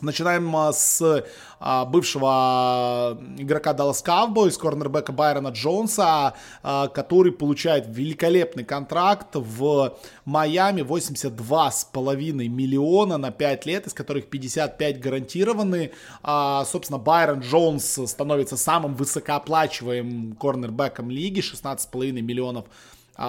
Начинаем а, с а, бывшего игрока Dallas Cowboys, корнербека Байрона Джонса, а, который получает великолепный контракт в Майами, 82,5 миллиона на 5 лет, из которых 55 гарантированы. Собственно, Байрон Джонс становится самым высокооплачиваемым корнербеком лиги, 16,5 миллионов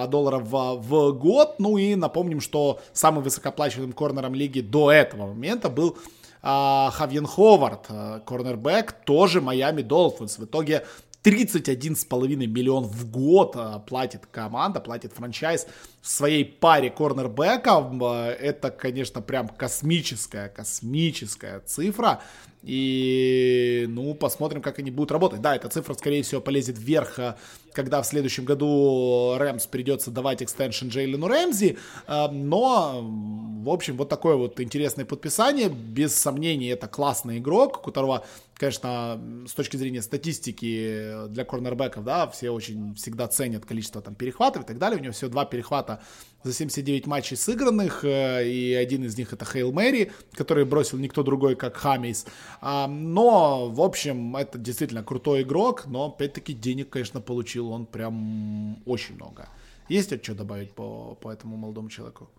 долларов в, в год. Ну и напомним, что самым высокооплачиваемым корнером лиги до этого момента был Хавьен Ховард, а, корнербэк, тоже Майами Долфинс. В итоге 31,5 миллион в год а, платит команда, платит франчайз своей паре корнербеков. Это, конечно, прям космическая, космическая цифра. И, ну, посмотрим, как они будут работать. Да, эта цифра, скорее всего, полезет вверх, э, когда в следующем году Рэмс придется давать экстеншн Джейлену Рэмзи. Э, но, в общем, вот такое вот интересное подписание. Без сомнений, это классный игрок, у которого, конечно, с точки зрения статистики для корнербеков, да, все очень всегда ценят количество там перехватов и так далее. У него всего два перехвата за 79 матчей сыгранных, э, и один из них это Хейл Мэри, который бросил никто другой, как Хамис. А, но, в общем, это действительно крутой игрок, но, опять-таки, денег, конечно, получил он прям очень много. Есть что добавить по, по этому молодому человеку?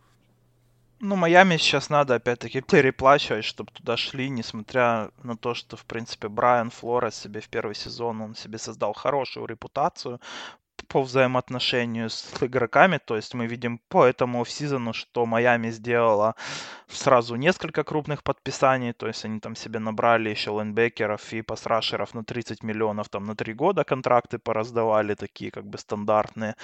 Ну, Майами сейчас надо, опять-таки, переплачивать, чтобы туда шли, несмотря на то, что, в принципе, Брайан Флорес себе в первый сезон, он себе создал хорошую репутацию, по взаимоотношению с игроками. То есть мы видим по этому сезону, что Майами сделала сразу несколько крупных подписаний. То есть они там себе набрали еще лайнбекеров и пасрашеров на 30 миллионов там на 3 года контракты пораздавали, такие как бы стандартные.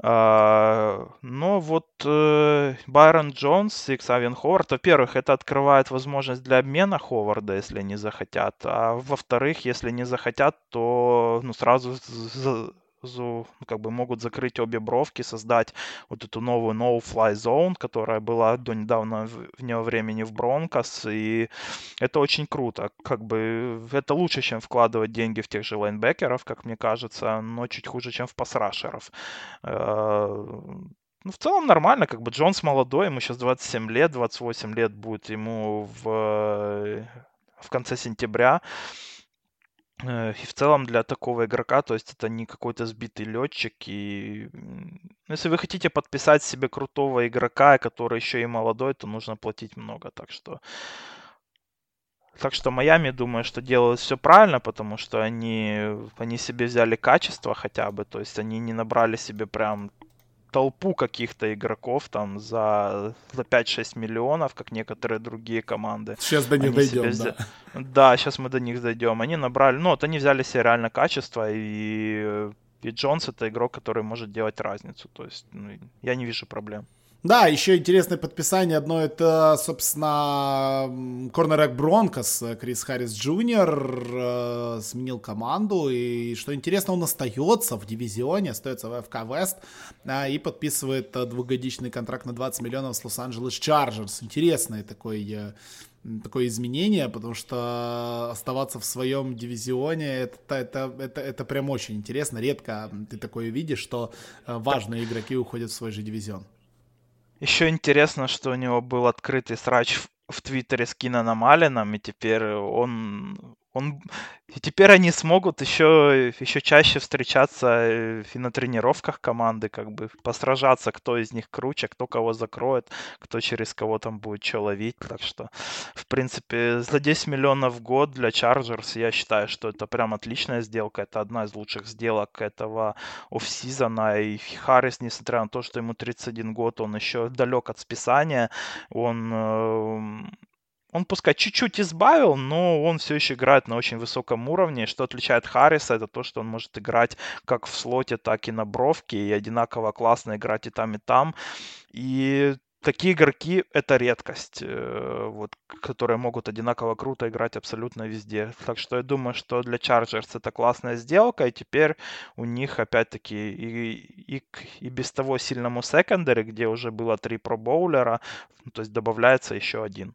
А, но вот э, Байрон Джонс и Ксавин Ховард, во-первых, это открывает возможность для обмена Ховарда, если они захотят. А во-вторых, если не захотят, то ну, сразу ну, как бы могут закрыть обе бровки, создать вот эту новую no-fly zone, которая была до недавно вне времени в Бронкос, и это очень круто. Как бы это лучше, чем вкладывать деньги в тех же лайнбекеров, как мне кажется, но чуть хуже, чем в пасрашеров. Э, ну, в целом нормально, как бы Джонс молодой, ему сейчас 27 лет, 28 лет будет ему в, в конце сентября. Э, и в целом для такого игрока, то есть это не какой-то сбитый летчик. И если вы хотите подписать себе крутого игрока, который еще и молодой, то нужно платить много. Так что так что Майами, думаю, что делают все правильно, потому что они, они себе взяли качество хотя бы, то есть они не набрали себе прям толпу каких-то игроков там за, за 5-6 миллионов, как некоторые другие команды. Сейчас до них дойдем, да. Взя... Да, сейчас мы до них дойдем. Они набрали, ну вот они взяли себе реально качество, и, и Джонс это игрок, который может делать разницу. То есть ну, я не вижу проблем. Да, еще интересное подписание одно это, собственно, корнербек Бронкос Крис Харрис Джуниор э, сменил команду, и что интересно, он остается в дивизионе, остается в AFC West э, и подписывает э, двухгодичный контракт на 20 миллионов с Лос-Анджелес Чарджерс. Интересное такое э, такое изменение, потому что оставаться в своем дивизионе это, это, это, это прям очень интересно. Редко ты такое видишь, что э, важные игроки уходят в свой же дивизион. Еще интересно, что у него был открытый срач в, в Твиттере с Кинаном Алленом, и теперь он он... И теперь они смогут еще, еще чаще встречаться э, и на тренировках команды, как бы посражаться, кто из них круче, кто кого закроет, кто через кого там будет что ловить. Так что, в принципе, за 10 миллионов в год для Chargers я считаю, что это прям отличная сделка. Это одна из лучших сделок этого офсизона. И Харрис, несмотря на то, что ему 31 год, он еще далек от списания. Он эм, он пускай чуть-чуть избавил, но он все еще играет на очень высоком уровне. Что отличает Харриса, это то, что он может играть как в слоте, так и на бровке, и одинаково классно играть и там, и там. И такие игроки — это редкость, э, вот, которые могут одинаково круто играть абсолютно везде. Так что я думаю, что для Chargers это классная сделка, и теперь у них опять-таки и, и, и без того сильному секондаре, где уже было три пробоулера, то есть добавляется еще один.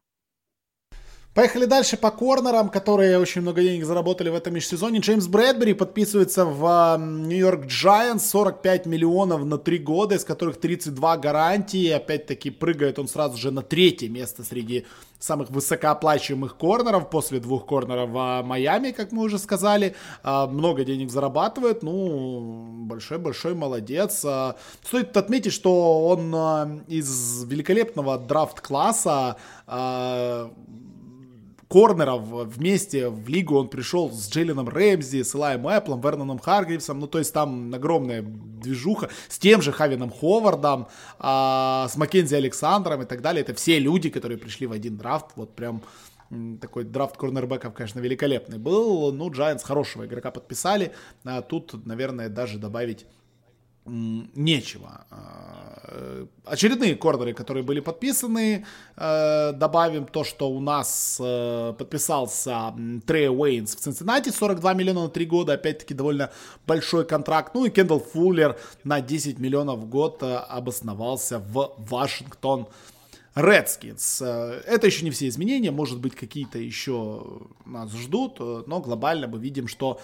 Поехали дальше по корнерам, которые очень много денег заработали в этом межсезоне. Джеймс Брэдбери подписывается в Нью-Йорк Giants 45 миллионов на 3 года, из которых 32 гарантии. Опять-таки прыгает он сразу же на третье место среди самых высокооплачиваемых корнеров после двух корнеров в Майами, как мы уже сказали. А, много денег зарабатывает, ну, большой-большой молодец. А, стоит отметить, что он а, из великолепного драфт-класса корнеров вместе в лигу он пришел с Джейленом Рэмзи, с Илаем Эпплом, Верноном Харгривсом, ну то есть там огромная движуха, с тем же Хавином Ховардом, а, с Маккензи Александром и так далее. Это все люди, которые пришли в один драфт, вот прям такой драфт корнербеков, конечно, великолепный был. Ну, Giants хорошего игрока подписали. А тут, наверное, даже добавить нечего. А, очередные корнеры, которые были подписаны, э, добавим то, что у нас э, подписался Трей Уэйнс в Цинциннати, 42 миллиона на 3 года, опять-таки довольно большой контракт. Ну и Кендалл Фуллер на 10 миллионов в год э, обосновался в Вашингтон. Redskins. Это еще не все изменения, может быть, какие-то еще нас ждут, но глобально мы видим, что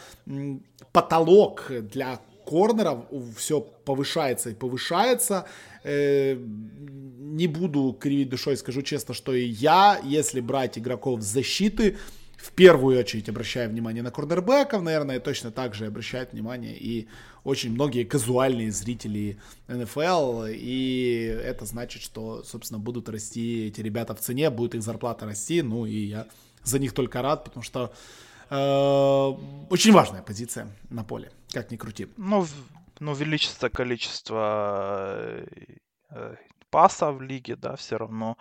потолок для корнеров все повышается и повышается. Э, не буду кривить душой, скажу честно, что и я, если брать игроков защиты, в первую очередь обращаю внимание на корнербеков, наверное, точно так же обращают внимание и очень многие казуальные зрители НФЛ, и это значит, что, собственно, будут расти эти ребята в цене, будет их зарплата расти, ну и я за них только рад, потому что Э, очень важная позиция на поле, как ни крути. Ну, ну увеличится количество э, э, паса в лиге, да, все равно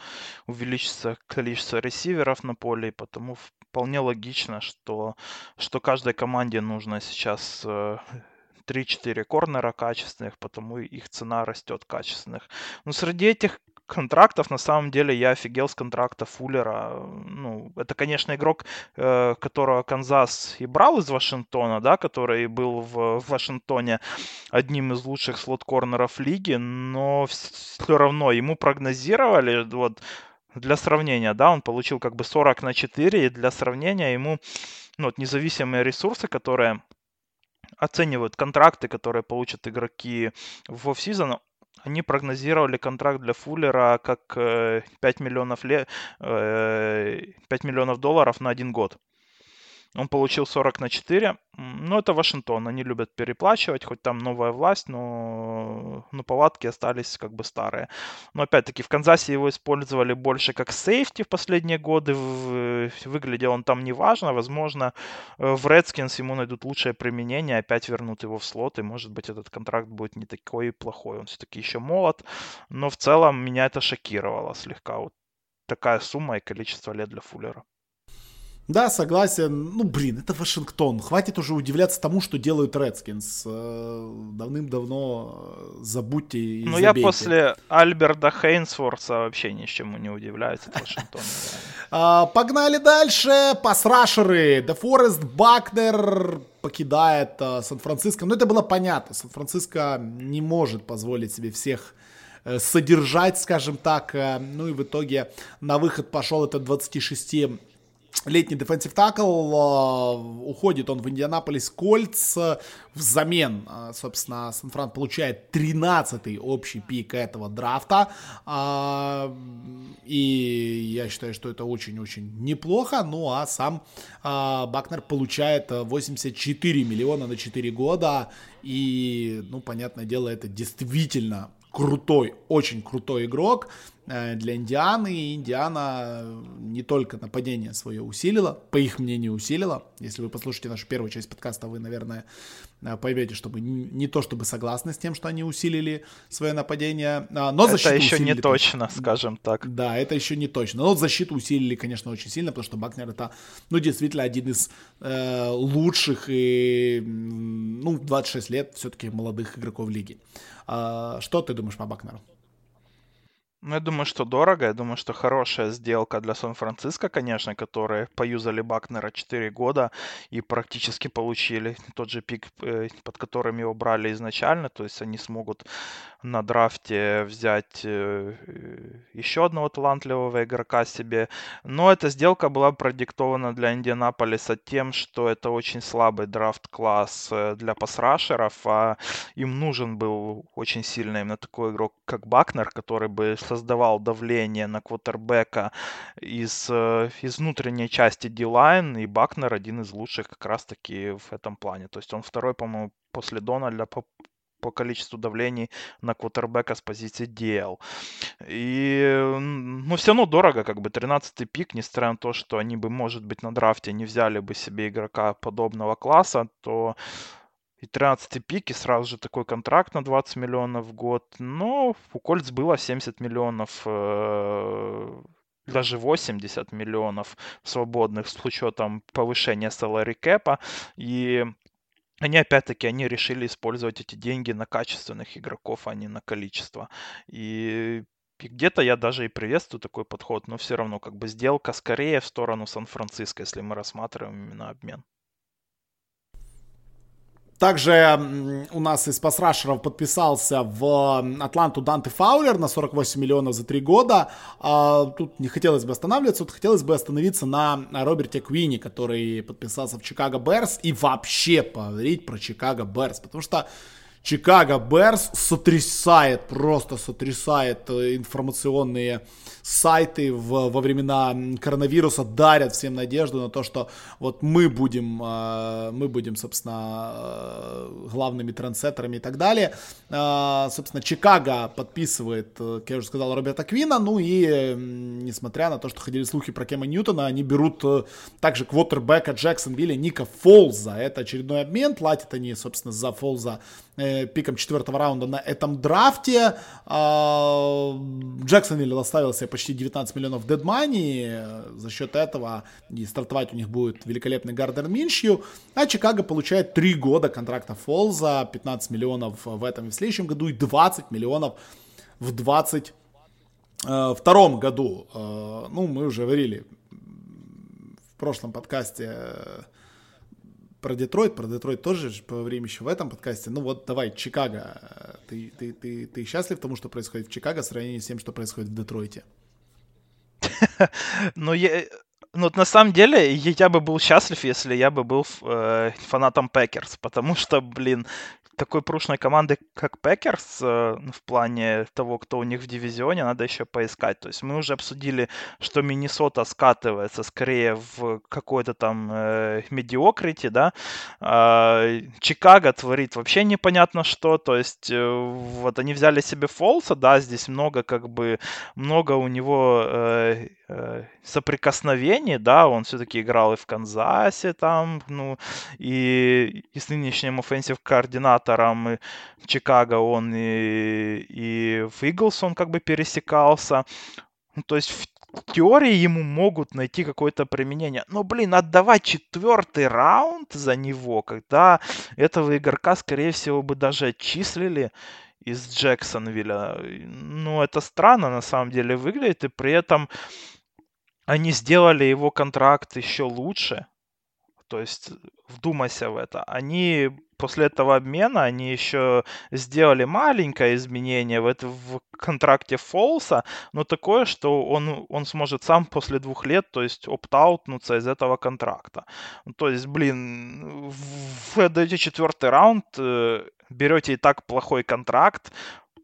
увеличится количество ресиверов на поле, и потому вполне логично, что, что каждой команде нужно сейчас 3-4 корнера качественных, потому их цена растет качественных. Но среди этих контрактов, на самом деле, я офигел с контракта Фуллера. Ну, это, конечно, игрок, э, которого Канзас и брал из Вашингтона, да, который был в, Вашингтоне одним из лучших слот-корнеров лиги, но все равно ему прогнозировали, вот, для сравнения, да, он получил как бы 40 на 4, и для сравнения ему, ну, вот, независимые ресурсы, которые оценивают контракты, которые получат игроки в офсезон, они прогнозировали контракт для Фуллера как 5 э, миллионов, ле... 5 э, миллионов долларов на один год. Он получил 40 на 4. Ну, это Вашингтон. Они любят переплачивать, хоть там новая власть, но, но повадки остались как бы старые. Но опять-таки в Канзасе его использовали больше как сейфти в последние годы. Выглядел он там неважно. Возможно, э, в Redskins ему найдут лучшее применение, опять вернут его в слот, и может быть этот контракт будет не такой плохой. Он все-таки еще молод. Но в целом меня это шокировало слегка. Вот такая сумма и количество лет для Фуллера. Да, согласен. Ну, блин, это Вашингтон. Хватит уже удивляться тому, что делают Редскинс. Э, давным-давно э, забудьте и Ну, я после Альберта Хейнсворса вообще ни чему не удивляюсь от Вашингтона. А, погнали дальше. Pass rusher ы. Дефорест Бакнер покидает э, Сан-Франциско. Ну, это было понятно. Сан-Франциско не может позволить себе всех содержать, скажем так. Ну и в итоге на выход пошел этот 26 летний defensive tackle, а, уходит он в Indianapolis Colts, взамен, а, собственно, Сан-Фран получает 13-й общий пик этого драфта, а, и я считаю, что это очень-очень неплохо, ну а сам Бакнер получает 84 миллиона на 4 года, и, ну, понятное дело, это действительно крутой, очень крутой игрок, для Индианы. И Индиана не только нападение свое усилила, по их мнению усилила. Если вы послушаете нашу первую часть подкаста, вы, наверное, э, поймете, что мы не то чтобы согласны с тем, что они усилили свое нападение, а, но защиту Это еще не точно, скажем так. Да, это еще не точно. Но защиту усилили, конечно, очень сильно, потому что Бакнер это, ну, действительно один из э, лучших и, ну, 26 лет все-таки молодых игроков лиги. А, что ты думаешь по Бакнеру? Ну, я думаю, что дорого. Я думаю, что хорошая сделка для Сан-Франциско, конечно, которые поюзали Бакнера 4 года и практически получили тот же пик, э, под которым его брали изначально. То есть они смогут на драфте взять э, еще одного талантливого игрока себе. Но эта сделка была продиктована для Индианаполиса тем, что это очень слабый драфт-класс э, для пасрашеров, а им нужен был очень сильный именно такой игрок, как Бакнер, который бы создавал давление на квотербека из, э, из внутренней части D-line, и Бакнер один из лучших как раз-таки в этом плане. То есть он второй, по-моему, после Дональда по, по количеству давлений на квотербека с позиции DL. И, ну, все равно дорого, как бы, 13-й пик, несмотря на то, что они бы, может быть, на драфте не взяли бы себе игрока подобного класса, то и 13 пик, и сразу же такой контракт на 20 миллионов в год. Но у Кольц было 70 миллионов, э, даже 80 миллионов свободных с учетом повышения salary cap. И они опять-таки они решили использовать эти деньги на качественных игроков, а не на количество. И и где-то я даже и приветствую такой подход, но все равно как бы сделка скорее в сторону Сан-Франциско, если мы рассматриваем именно обмен. Также у нас из пасрашеров подписался в Атланту Данте Фаулер на 48 миллионов за три года. А, тут не хотелось бы останавливаться, тут хотелось бы остановиться на Роберте Квинни, который подписался в Чикаго Берс и вообще поговорить про Чикаго Берс, потому что Чикаго Берс сотрясает, просто сотрясает э, информационные сайты в, во времена коронавируса дарят всем надежду на то, что вот мы будем, э, мы будем, собственно, э, главными трендсеттерами и так далее. Собственно, Чикаго подписывает, как я уже сказал, Роберта Квина, ну и несмотря на то, что ходили слухи про Кема Ньютона, они берут также квотербека Джексонвилля Ника Фолза. Это очередной обмен, платят они, собственно, за Фолза пиком четвертого раунда на этом драфте. Джексонвилл оставил себе почти 19 миллионов дедмани. За счет этого и стартовать у них будет великолепный Гардер Миншью. А Чикаго получает 3 года контракта Фолза, 15 миллионов в этом и в следующем году и 20 миллионов в 22 э, году. Э, ну, мы уже говорили в прошлом подкасте э, про Детройт, про Детройт тоже по времени еще в этом подкасте. Ну вот давай, Чикаго. Ты, ты, ты, ты счастлив тому, что происходит в Чикаго в сравнении с тем, что происходит в Детройте? Ну, я, ну, на самом деле, я бы был счастлив, если я бы был э, фанатом Packers, потому что, блин, такой прушной команды, как Packers, э, в плане того, кто у них в дивизионе, надо еще поискать. То есть мы уже обсудили, что Миннесота скатывается скорее в какой-то там э, mediocrity, да. Э, Чикаго творит вообще непонятно что. То есть э, вот они взяли себе Фолса, да, здесь много как бы, много у него э, соприкосновений, да, он все-таки играл и в Канзасе там, ну, и, и с нынешним offensive координатором Чикаго он и, и в Eagles он как бы пересекался. Ну, то есть в теории ему могут найти какое-то применение. Но, блин, отдавать четвертый раунд за него, когда этого игрока, скорее всего, бы даже отчислили из Джексонвилля. Ну, это странно на самом деле выглядит, и при этом они сделали его контракт еще лучше. То есть вдумайся в это. Они после этого обмена они еще сделали маленькое изменение в, это, в контракте Фолса, но такое, что он, он сможет сам после двух лет, то есть опт-аутнуться из этого контракта. Ну, то есть, блин, вы отдаете четвертый раунд, э, берете и так плохой контракт,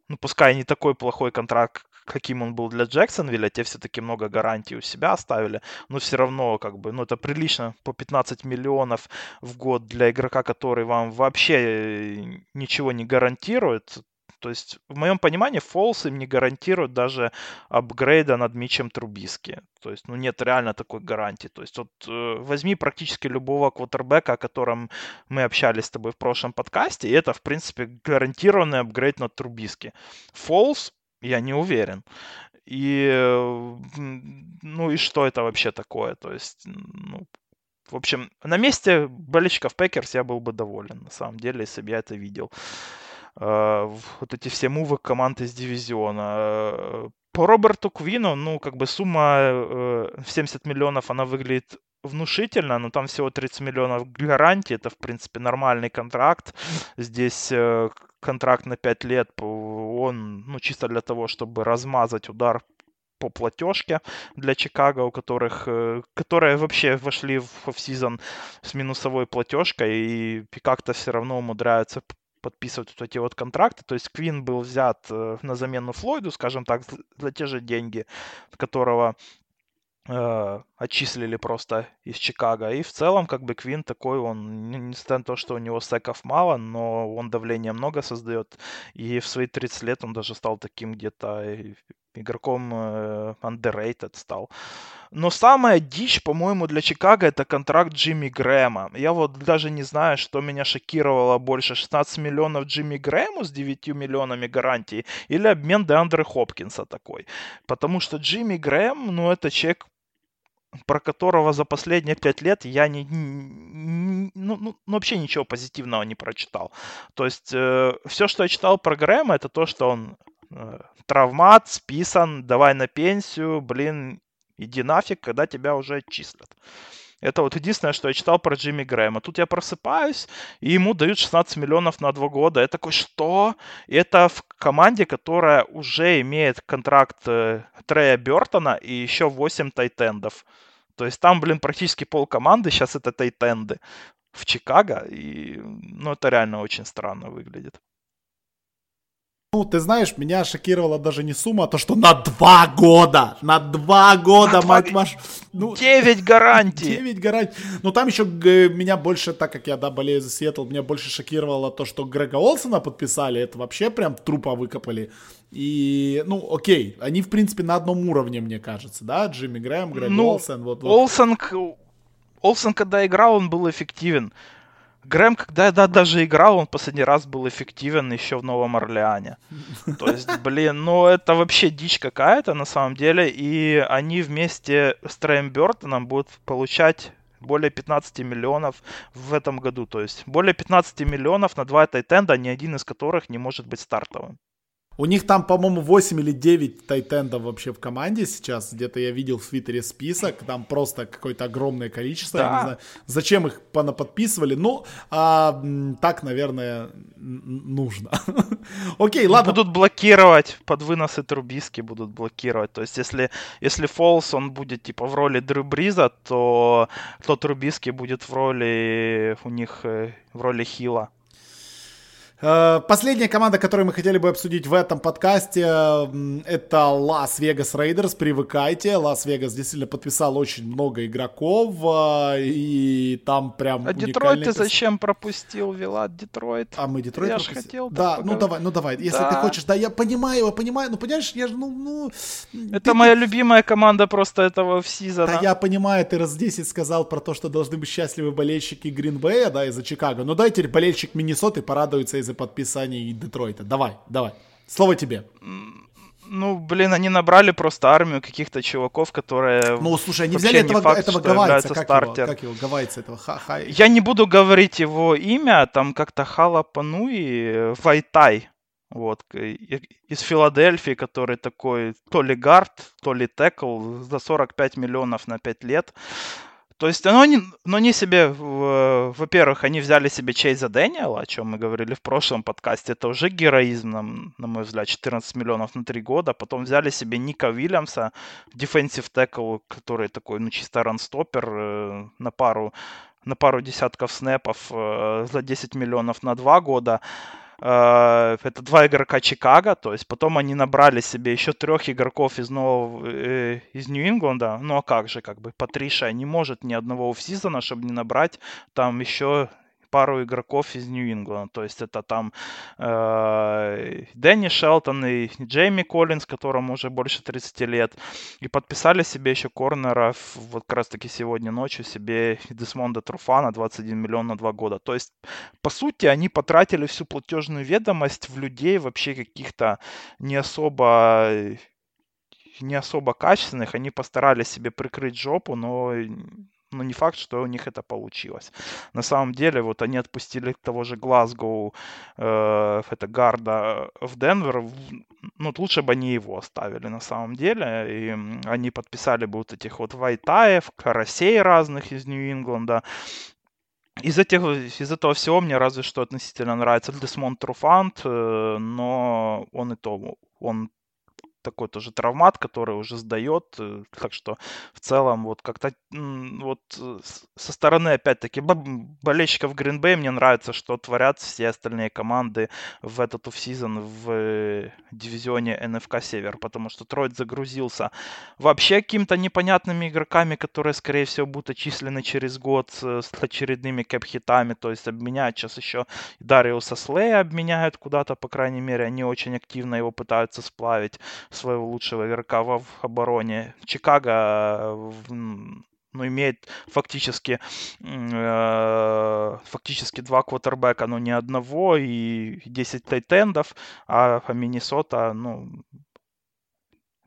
ну, пускай не такой плохой контракт, каким он был для Джексонвилля, те все-таки много гарантий у себя оставили, но все равно, как бы, ну, это прилично по 15 миллионов в год для игрока, который вам вообще э, ничего не гарантирует, то есть, в моем понимании, Фолс им не гарантирует даже апгрейда над Мичем Трубиски. То есть, ну, нет реально такой гарантии. То есть, вот э, возьми практически любого квотербека, о котором мы общались с тобой в прошлом подкасте, и это, в принципе, гарантированный апгрейд над Трубиски. Фолс я не уверен. И, ну и что это вообще такое? То есть, ну, в общем, на месте болельщиков Packers я был бы доволен, на самом деле, если бы я это видел. Э, вот эти все move ы команд из дивизиона. По Роберту Квину, ну, как бы сумма э, в 70 миллионов, она выглядит внушительно, но там всего 30 миллионов гарантии, это, в принципе, нормальный контракт. Здесь э, контракт на 5 лет, он, ну, чисто для того, чтобы размазать удар по платежке для Чикаго, у которых, э, которые вообще вошли в офсезон с минусовой платежкой и как-то все равно умудряются подписывать вот эти вот контракты. То есть Квин был взят э, на замену Флойду, скажем так, за те же деньги, которого э, отчислили просто из Чикаго. И в целом, как бы, Квин такой, он, несмотря на то, что у него секов мало, но он давление много создает. И в свои 30 лет он даже стал таким где-то игроком э, underrated стал. Но самая дичь, по-моему, для Чикаго это контракт Джимми Грэма. Я вот даже не знаю, что меня шокировало больше. 16 миллионов Джимми Грэму с 9 миллионами гарантии или обмен Деандре Хопкинса такой. Потому что Джимми Грэм, ну это человек, про которого за последние пять лет я не, не ну, ну, вообще ничего позитивного не прочитал. То есть э, все, что я читал про Грэма, это то, что он э, травмат, списан, давай на пенсию, блин, иди нафиг, когда тебя уже отчислят. Это вот единственное, что я читал про Джимми Грэма. Тут я просыпаюсь, и ему дают 16 миллионов на два года. Я такой, что? Это в команде, которая уже имеет контракт э, Трея Бертона и еще 8 тайтендов. То есть там, блин, практически пол команды сейчас это тайтенды в Чикаго. И, ну, это реально очень странно выглядит. Ну, ты знаешь, меня шокировала даже не сумма, а то, что на два года, на два года, на мать вашу. Ну, 9 гарантий. 9 гарантий. Ну, там еще меня больше, так как я, да, болею за Сиэтл, меня больше шокировало то, что Грега Олсона подписали, это вообще прям трупа выкопали. И, ну, окей, они, в принципе, на одном уровне, мне кажется, да, Джимми Грэм, Грег ну, Олсен. Вот, вот. Олсен, Олсен, когда играл, он был эффективен. Грэм, когда да, даже играл, он последний раз был эффективен еще в Новом Орлеане. То есть, блин, ну это вообще дичь какая-то на самом деле. И они вместе с Трэем Бертоном будут получать более 15 миллионов в этом году. То есть более 15 миллионов на два тайтенда, ни один из которых не может быть стартовым. У них там, по-моему, 8 или 9 тайтендов вообще в команде сейчас. Где-то я видел в Твиттере список. Там просто какое-то огромное количество. Да. Я не знаю, зачем их понаподписывали. Ну, а, так, наверное, нужно. Окей, ладно. Будут блокировать под выносы Трубиски, будут блокировать. То есть, если, если Фолс, он будет типа в роли Дрю Бриза, то, то Трубиски будет в роли у них э, в роли Хила. Э, последняя команда, которую мы хотели бы обсудить в этом подкасте, это Las Vegas Raiders. Привыкайте. Лас-Вегас действительно подписал очень много игроков. Э, и там прям А Детройт ты зачем пропустил, Вилат Детройт? А мы Детройт Я пропустили? хотел Да, ну давай, ну давай. Если да. ты хочешь, да, я понимаю, я понимаю. Ну, понимаешь, я же, ну... ну это ты, моя любимая команда просто этого в сезона. Да, я понимаю, ты раз 10 сказал про то, что должны быть счастливы болельщики Гринбея, да, из-за Чикаго. Ну, дай теперь болельщик Миннесоты порадуется из-за подписания Детройта. Давай, давай. Слово тебе. Ну, блин, они набрали просто армию каких-то чуваков, которые... Ну, слушай, они взяли этого, факт, этого гавайца, как его, как его, гавайца этого? Ха -ха... Я не буду говорить его имя, там как-то Халапануи Вайтай, вот, из Филадельфии, который такой то ли гард, то ли текл за 45 миллионов на 5 лет. То есть, ну, они, ну, они себе, во-первых, они взяли себе Чейза Дэниела, о чем мы говорили в прошлом подкасте, это уже героизм, на, на мой взгляд, 14 миллионов на 3 года. Потом взяли себе Ника Вильямса, defensive tackle, который такой, ну, чисто ранстопер э, на пару на пару десятков снэпов э, за 10 миллионов на 2 года. Э, это два игрока Чикаго, то есть потом они набрали себе еще трех игроков из нового, э, из Нью-Ингланда. Ну а как же, как бы Патриша не может ни одного офсизона, чтобы не набрать там еще пару игроков из Нью-Ингланда. То есть это там э, Дэнни Шелтон и Джейми Коллинз, которому уже больше 30 лет. И подписали себе еще корнера вот как раз таки сегодня ночью себе Десмонда Труфана 21 миллион на 2 года. То есть, по сути, они потратили всю платежную ведомость в людей вообще каких-то не особо не особо качественных, они постарались себе прикрыть жопу, но но не факт, что у них это получилось. На самом деле, вот они отпустили того же Глазгоу, э, это Гарда в Денвер, ну, лучше бы они его оставили на самом деле. И они подписали бы вот этих вот Вайтаев, Карасей разных из Нью-Ингланда. Из, этих, из этого всего мне разве что относительно нравится Десмонд Труфант, э, но он и то, он такой тоже травмат, который уже сдает. Э, так что в целом вот как-то вот э, со стороны опять-таки болельщиков Гринбей мне нравится, что творят все остальные команды в этот офсезон в дивизионе НФК Север, потому что Троид загрузился вообще какими-то непонятными игроками, которые, скорее всего, будут отчислены через год с очередными кэп-хитами, то есть обменяют сейчас еще Дариуса Слея обменяют куда-то, по крайней мере, они очень активно его пытаются сплавить своего лучшего игрока в обороне. Чикаго ну, имеет фактически, э, фактически два квотербека, но не одного, и 10 тайтендов, а Миннесота, ну,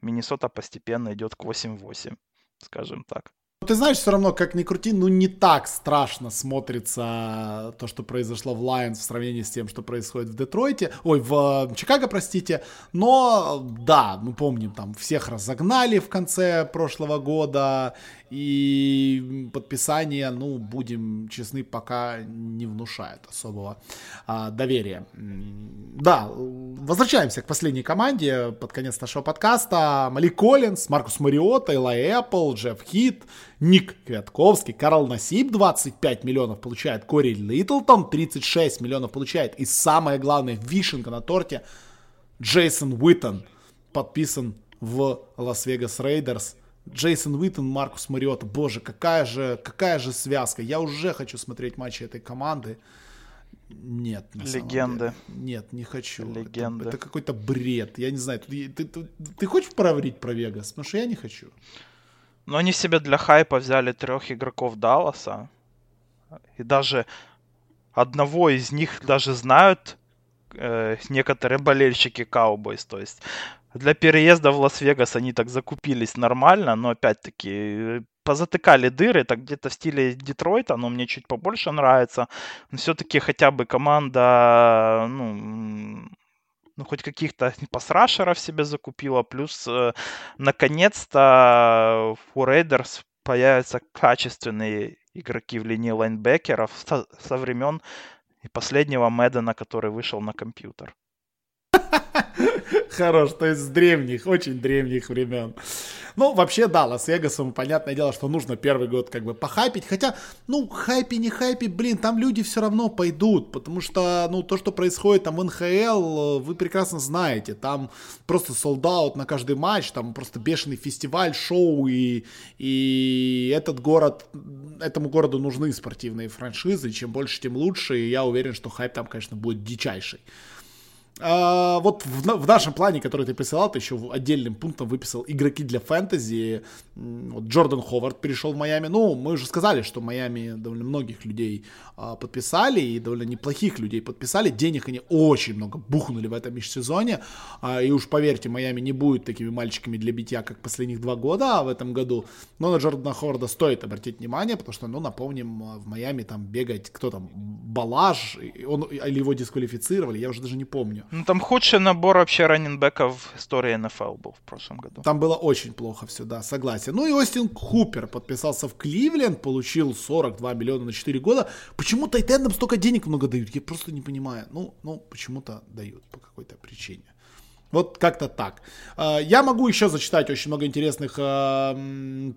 Миннесота постепенно идет к 8-8, скажем так. Ты знаешь, все равно, как ни крути, ну не так страшно смотрится то, что произошло в Lions в сравнении с тем, что происходит в Детройте, ой, в Чикаго, простите. Но да, мы помним, там всех разогнали в конце прошлого года, и подписание, ну, будем честны, пока не внушает особого а, доверия. Да, возвращаемся к последней команде под конец нашего подкаста. Мали Коллинс, Маркус Мариота, Элай Эппл, Джефф Хит, Ник Квятковский, Карл Насип 25 миллионов получает, Кори Литлтон 36 миллионов получает. И самое главное, вишенка на торте, Джейсон Уиттон подписан в Las Vegas Raiders Джейсон Уиттон, Маркус Мариота. Боже, какая же, какая же связка. Я уже хочу смотреть матчи этой команды. Нет, на Легенды. Нет, не хочу. Легенды. Это, это какой-то бред. Я не знаю. Ты, ты, ты, ты хочешь проварить про Вегас? Потому что я не хочу. Но они себе для хайпа взяли трех игроков Далласа. И даже одного из них даже знают э, некоторые болельщики Cowboys. То есть для переезда в Лас-Вегас они так закупились нормально, но опять-таки позатыкали дыры, так где-то в стиле Детройта, но мне чуть побольше нравится. Но все-таки хотя бы команда, ну, ну, хоть каких-то pass rusher ов себе закупила, плюс э, наконец-то у Raiders появятся качественные игроки в линии лайнбекеров со, со времен последнего Мэддена, который вышел на компьютер. Хорош, то есть с древних, очень древних времен. Ну, вообще, да, Лас-Вегасом, понятное дело, что нужно первый год как бы похайпить. Хотя, ну, хайпи, не хайпи, блин, там люди все равно пойдут. Потому что, ну, то, что происходит там в НХЛ, вы прекрасно знаете. Там просто солдат на каждый матч, там просто бешеный фестиваль, шоу. И, и этот город, этому городу нужны спортивные франшизы. Чем больше, тем лучше. И я уверен, что хайп там, конечно, будет дичайший. А, вот в, в нашем плане, который ты присылал, ты еще отдельным пунктом выписал игроки для фэнтези. Вот Джордан Ховард перешел в Майами. Ну, мы уже сказали, что Майами довольно многих людей а, подписали, и довольно неплохих людей подписали. Денег они очень много бухнули в этом межсезоне. А, и уж поверьте, Майами не будет такими мальчиками для битья, как последних два года в этом году. Но на Джордана Ховарда стоит обратить внимание, потому что, ну, напомним, в Майами там бегать, кто там, Балаж, он, или его дисквалифицировали, я уже даже не помню. Ну, там худший набор вообще раненбеков в истории НФЛ был в прошлом году. Там было очень плохо все, да, согласен. Ну и Остин Хупер подписался в Кливленд, получил 42 миллиона на 4 года. Почему Тайтендам столько денег много дают? Я просто не понимаю. Ну, ну почему-то дают по какой-то причине. Вот как-то так. А, я могу еще зачитать очень много интересных а,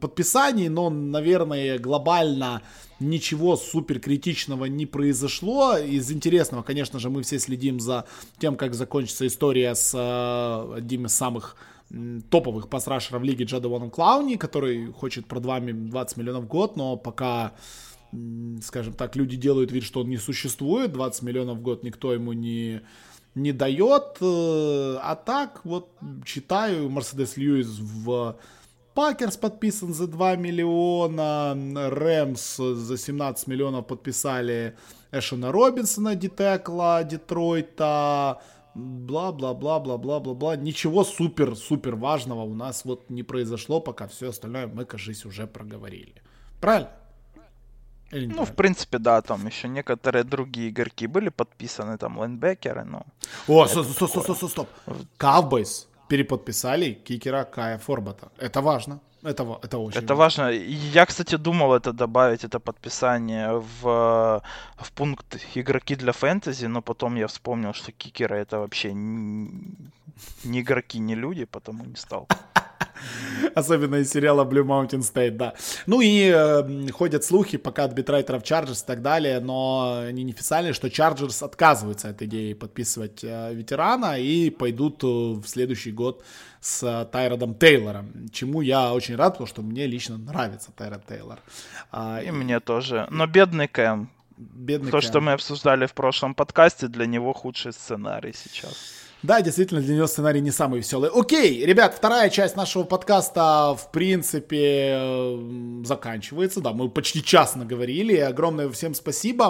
подписаний, но, наверное, глобально ничего супер критичного не произошло. Из интересного, конечно же, мы все следим за тем, как закончится история с э, одним из самых топовых пасрашеров лиги Джадованом Клауни, который хочет про 20 миллионов в год, но пока, скажем так, люди делают вид, что он не существует, 20 миллионов в год никто ему не, не дает. Э, а так, вот, читаю, Мерседес Льюис в Пакерс подписан за 2 миллиона, Рэмс за 17 миллионов подписали Эшена Робинсона, Дитекла, Детройта, бла-бла-бла-бла-бла-бла-бла. Ничего супер-супер важного у нас вот не произошло, пока все остальное мы, кажись, уже проговорили. Правильно? Ну, в принципе, да, там еще некоторые другие игроки были подписаны, там, лайнбекеры, но... О, стоп, стоп, стоп, стоп, стоп. Cowboys переподписали кикера Кая Форбата. Это важно. Это, это очень Это важно. Я, кстати, думал это добавить, это подписание в, в пункт игроки для фэнтези, но потом я вспомнил, что кикеры это вообще не, не игроки, не люди, потому не стал. Особенно из сериала Blue Mountain State, да. Ну и э, ходят слухи пока от битрайтеров Chargers и так далее, но они неофициальные, что Chargers отказываются от идеи подписывать э, ветерана и пойдут э, в следующий год с э, Тайродом Тейлором, чему я очень рад, потому что мне лично нравится Тайрод Тейлор. А, и, и мне тоже. Но бедный Кэм. Бедный То, Кэм. что мы обсуждали в прошлом подкасте, для него худший сценарий сейчас. Да, действительно, для него сценарий не самый веселый. Окей, ребят, вторая часть нашего подкаста, в принципе, заканчивается. Да, мы почти час наговорили. Огромное всем спасибо.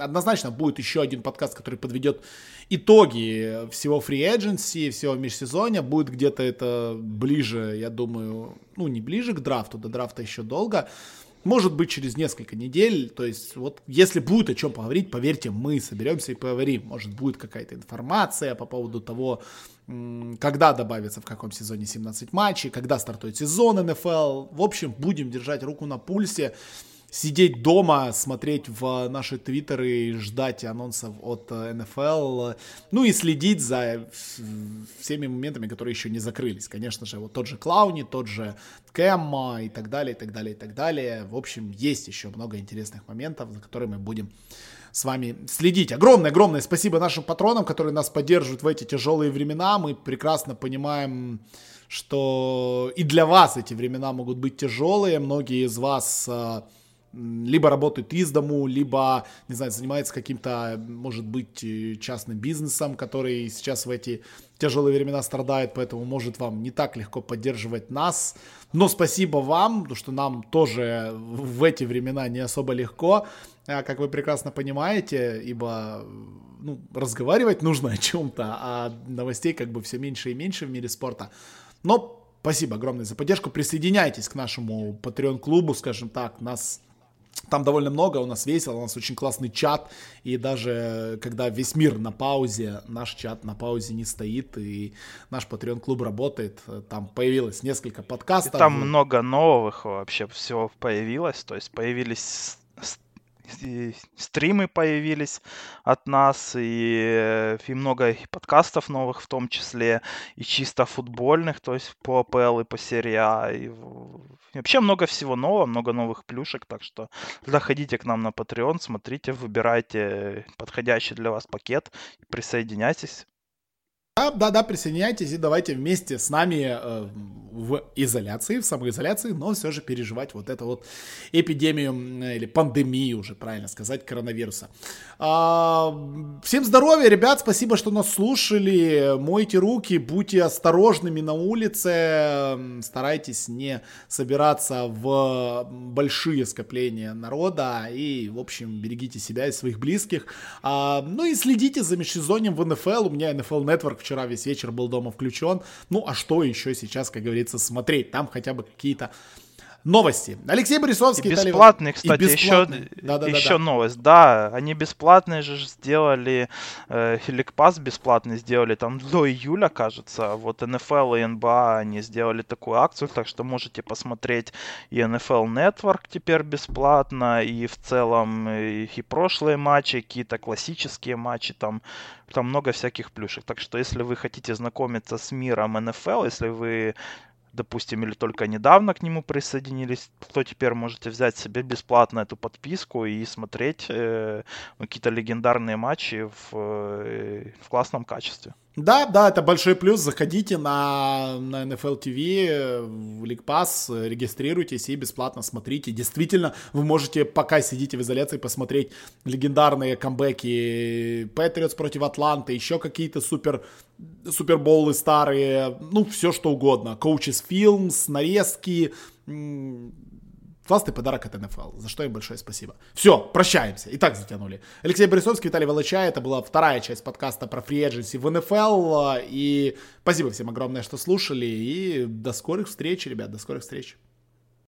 Однозначно будет еще один подкаст, который подведет итоги всего free agency, всего межсезонья. Будет где-то это ближе, я думаю, ну, не ближе к драфту, до драфта еще долго. Может быть, через несколько недель. То есть, вот если будет о чем поговорить, поверьте, мы соберемся и поговорим. Может, будет какая-то информация по поводу того, когда добавится в каком сезоне 17 матчей, когда стартует сезон НФЛ. В общем, будем держать руку на пульсе сидеть дома, смотреть в наши твиттеры и ждать анонсов от НФЛ, ну и следить за всеми моментами, которые еще не закрылись. Конечно же, вот тот же Клауни, тот же Кэм и так далее, и так далее, и так далее. В общем, есть еще много интересных моментов, за которыми мы будем с вами следить. Огромное-огромное спасибо нашим патронам, которые нас поддерживают в эти тяжелые времена. Мы прекрасно понимаем, что и для вас эти времена могут быть тяжелые. Многие из вас а, либо работают из дому, либо, не знаю, занимается каким-то, может быть, э, частным бизнесом, который сейчас в эти тяжелые времена страдает, поэтому может вам не так легко поддерживать нас. Но спасибо вам, потому что нам тоже в эти времена не особо легко, а, как вы прекрасно понимаете, ибо ну, разговаривать нужно о чем-то, а новостей как бы все меньше и меньше в мире спорта. Но Спасибо огромное за поддержку. Присоединяйтесь к нашему Patreon клубу, скажем так. Нас там довольно много, у нас весело, у нас очень классный чат, и даже когда весь мир на паузе, наш чат на паузе не стоит, и наш Patreon клуб работает, там появилось несколько подкастов. И там много новых вообще всего появилось, то есть появились стримы появились от нас, и, и много подкастов новых в том числе, и чисто футбольных, то есть по АПЛ и по серии А. И, и вообще много всего нового, много новых плюшек, так что заходите к нам на Patreon, смотрите, выбирайте подходящий для вас пакет, присоединяйтесь. Да, да, да, присоединяйтесь и давайте вместе с нами э, в изоляции, в самоизоляции, но все же переживать вот эту вот эпидемию или пандемию, уже правильно сказать, коронавируса. А, всем здоровья, ребят, спасибо, что нас слушали. Мойте руки, будьте осторожными на улице, старайтесь не собираться в большие скопления народа и, в общем, берегите себя и своих близких. А, ну и следите за межсезоньем в НФЛ. У меня NFL Network вчера весь вечер был дома включен. Ну, а что еще сейчас, как говорится, смотреть? Там хотя бы какие-то новости. Алексей Борисовский. И бесплатный, кстати, и бесплатный. еще, да, да, еще да, да. новость. Да, они бесплатные же сделали, э, Хеликпас бесплатный сделали там до июля, кажется. Вот НФЛ и НБА они сделали такую акцию, так что можете посмотреть и NFL Network теперь бесплатно, и в целом и, и прошлые матчи, какие-то классические матчи, там, там много всяких плюшек. Так что если вы хотите знакомиться с миром НФЛ, если вы допустим, или только недавно к нему присоединились, то теперь можете взять себе бесплатно эту подписку и смотреть э, какие-то легендарные матчи в, э, в классном качестве. Да, да, это большой плюс. Заходите на, на NFL TV, в League Pass, регистрируйтесь и бесплатно смотрите. Действительно, вы можете, пока сидите в изоляции, посмотреть легендарные камбэки Patriots против Атланты, еще какие-то супер суперболы старые, ну, все что угодно. Coaches Films, нарезки, Классный подарок от НФЛ, за что им большое спасибо. Все, прощаемся. И так затянули. Алексей Борисовский, Виталий Волочай. Это была вторая часть подкаста про фри в НФЛ. И спасибо всем огромное, что слушали. И до скорых встреч, ребят, до скорых встреч.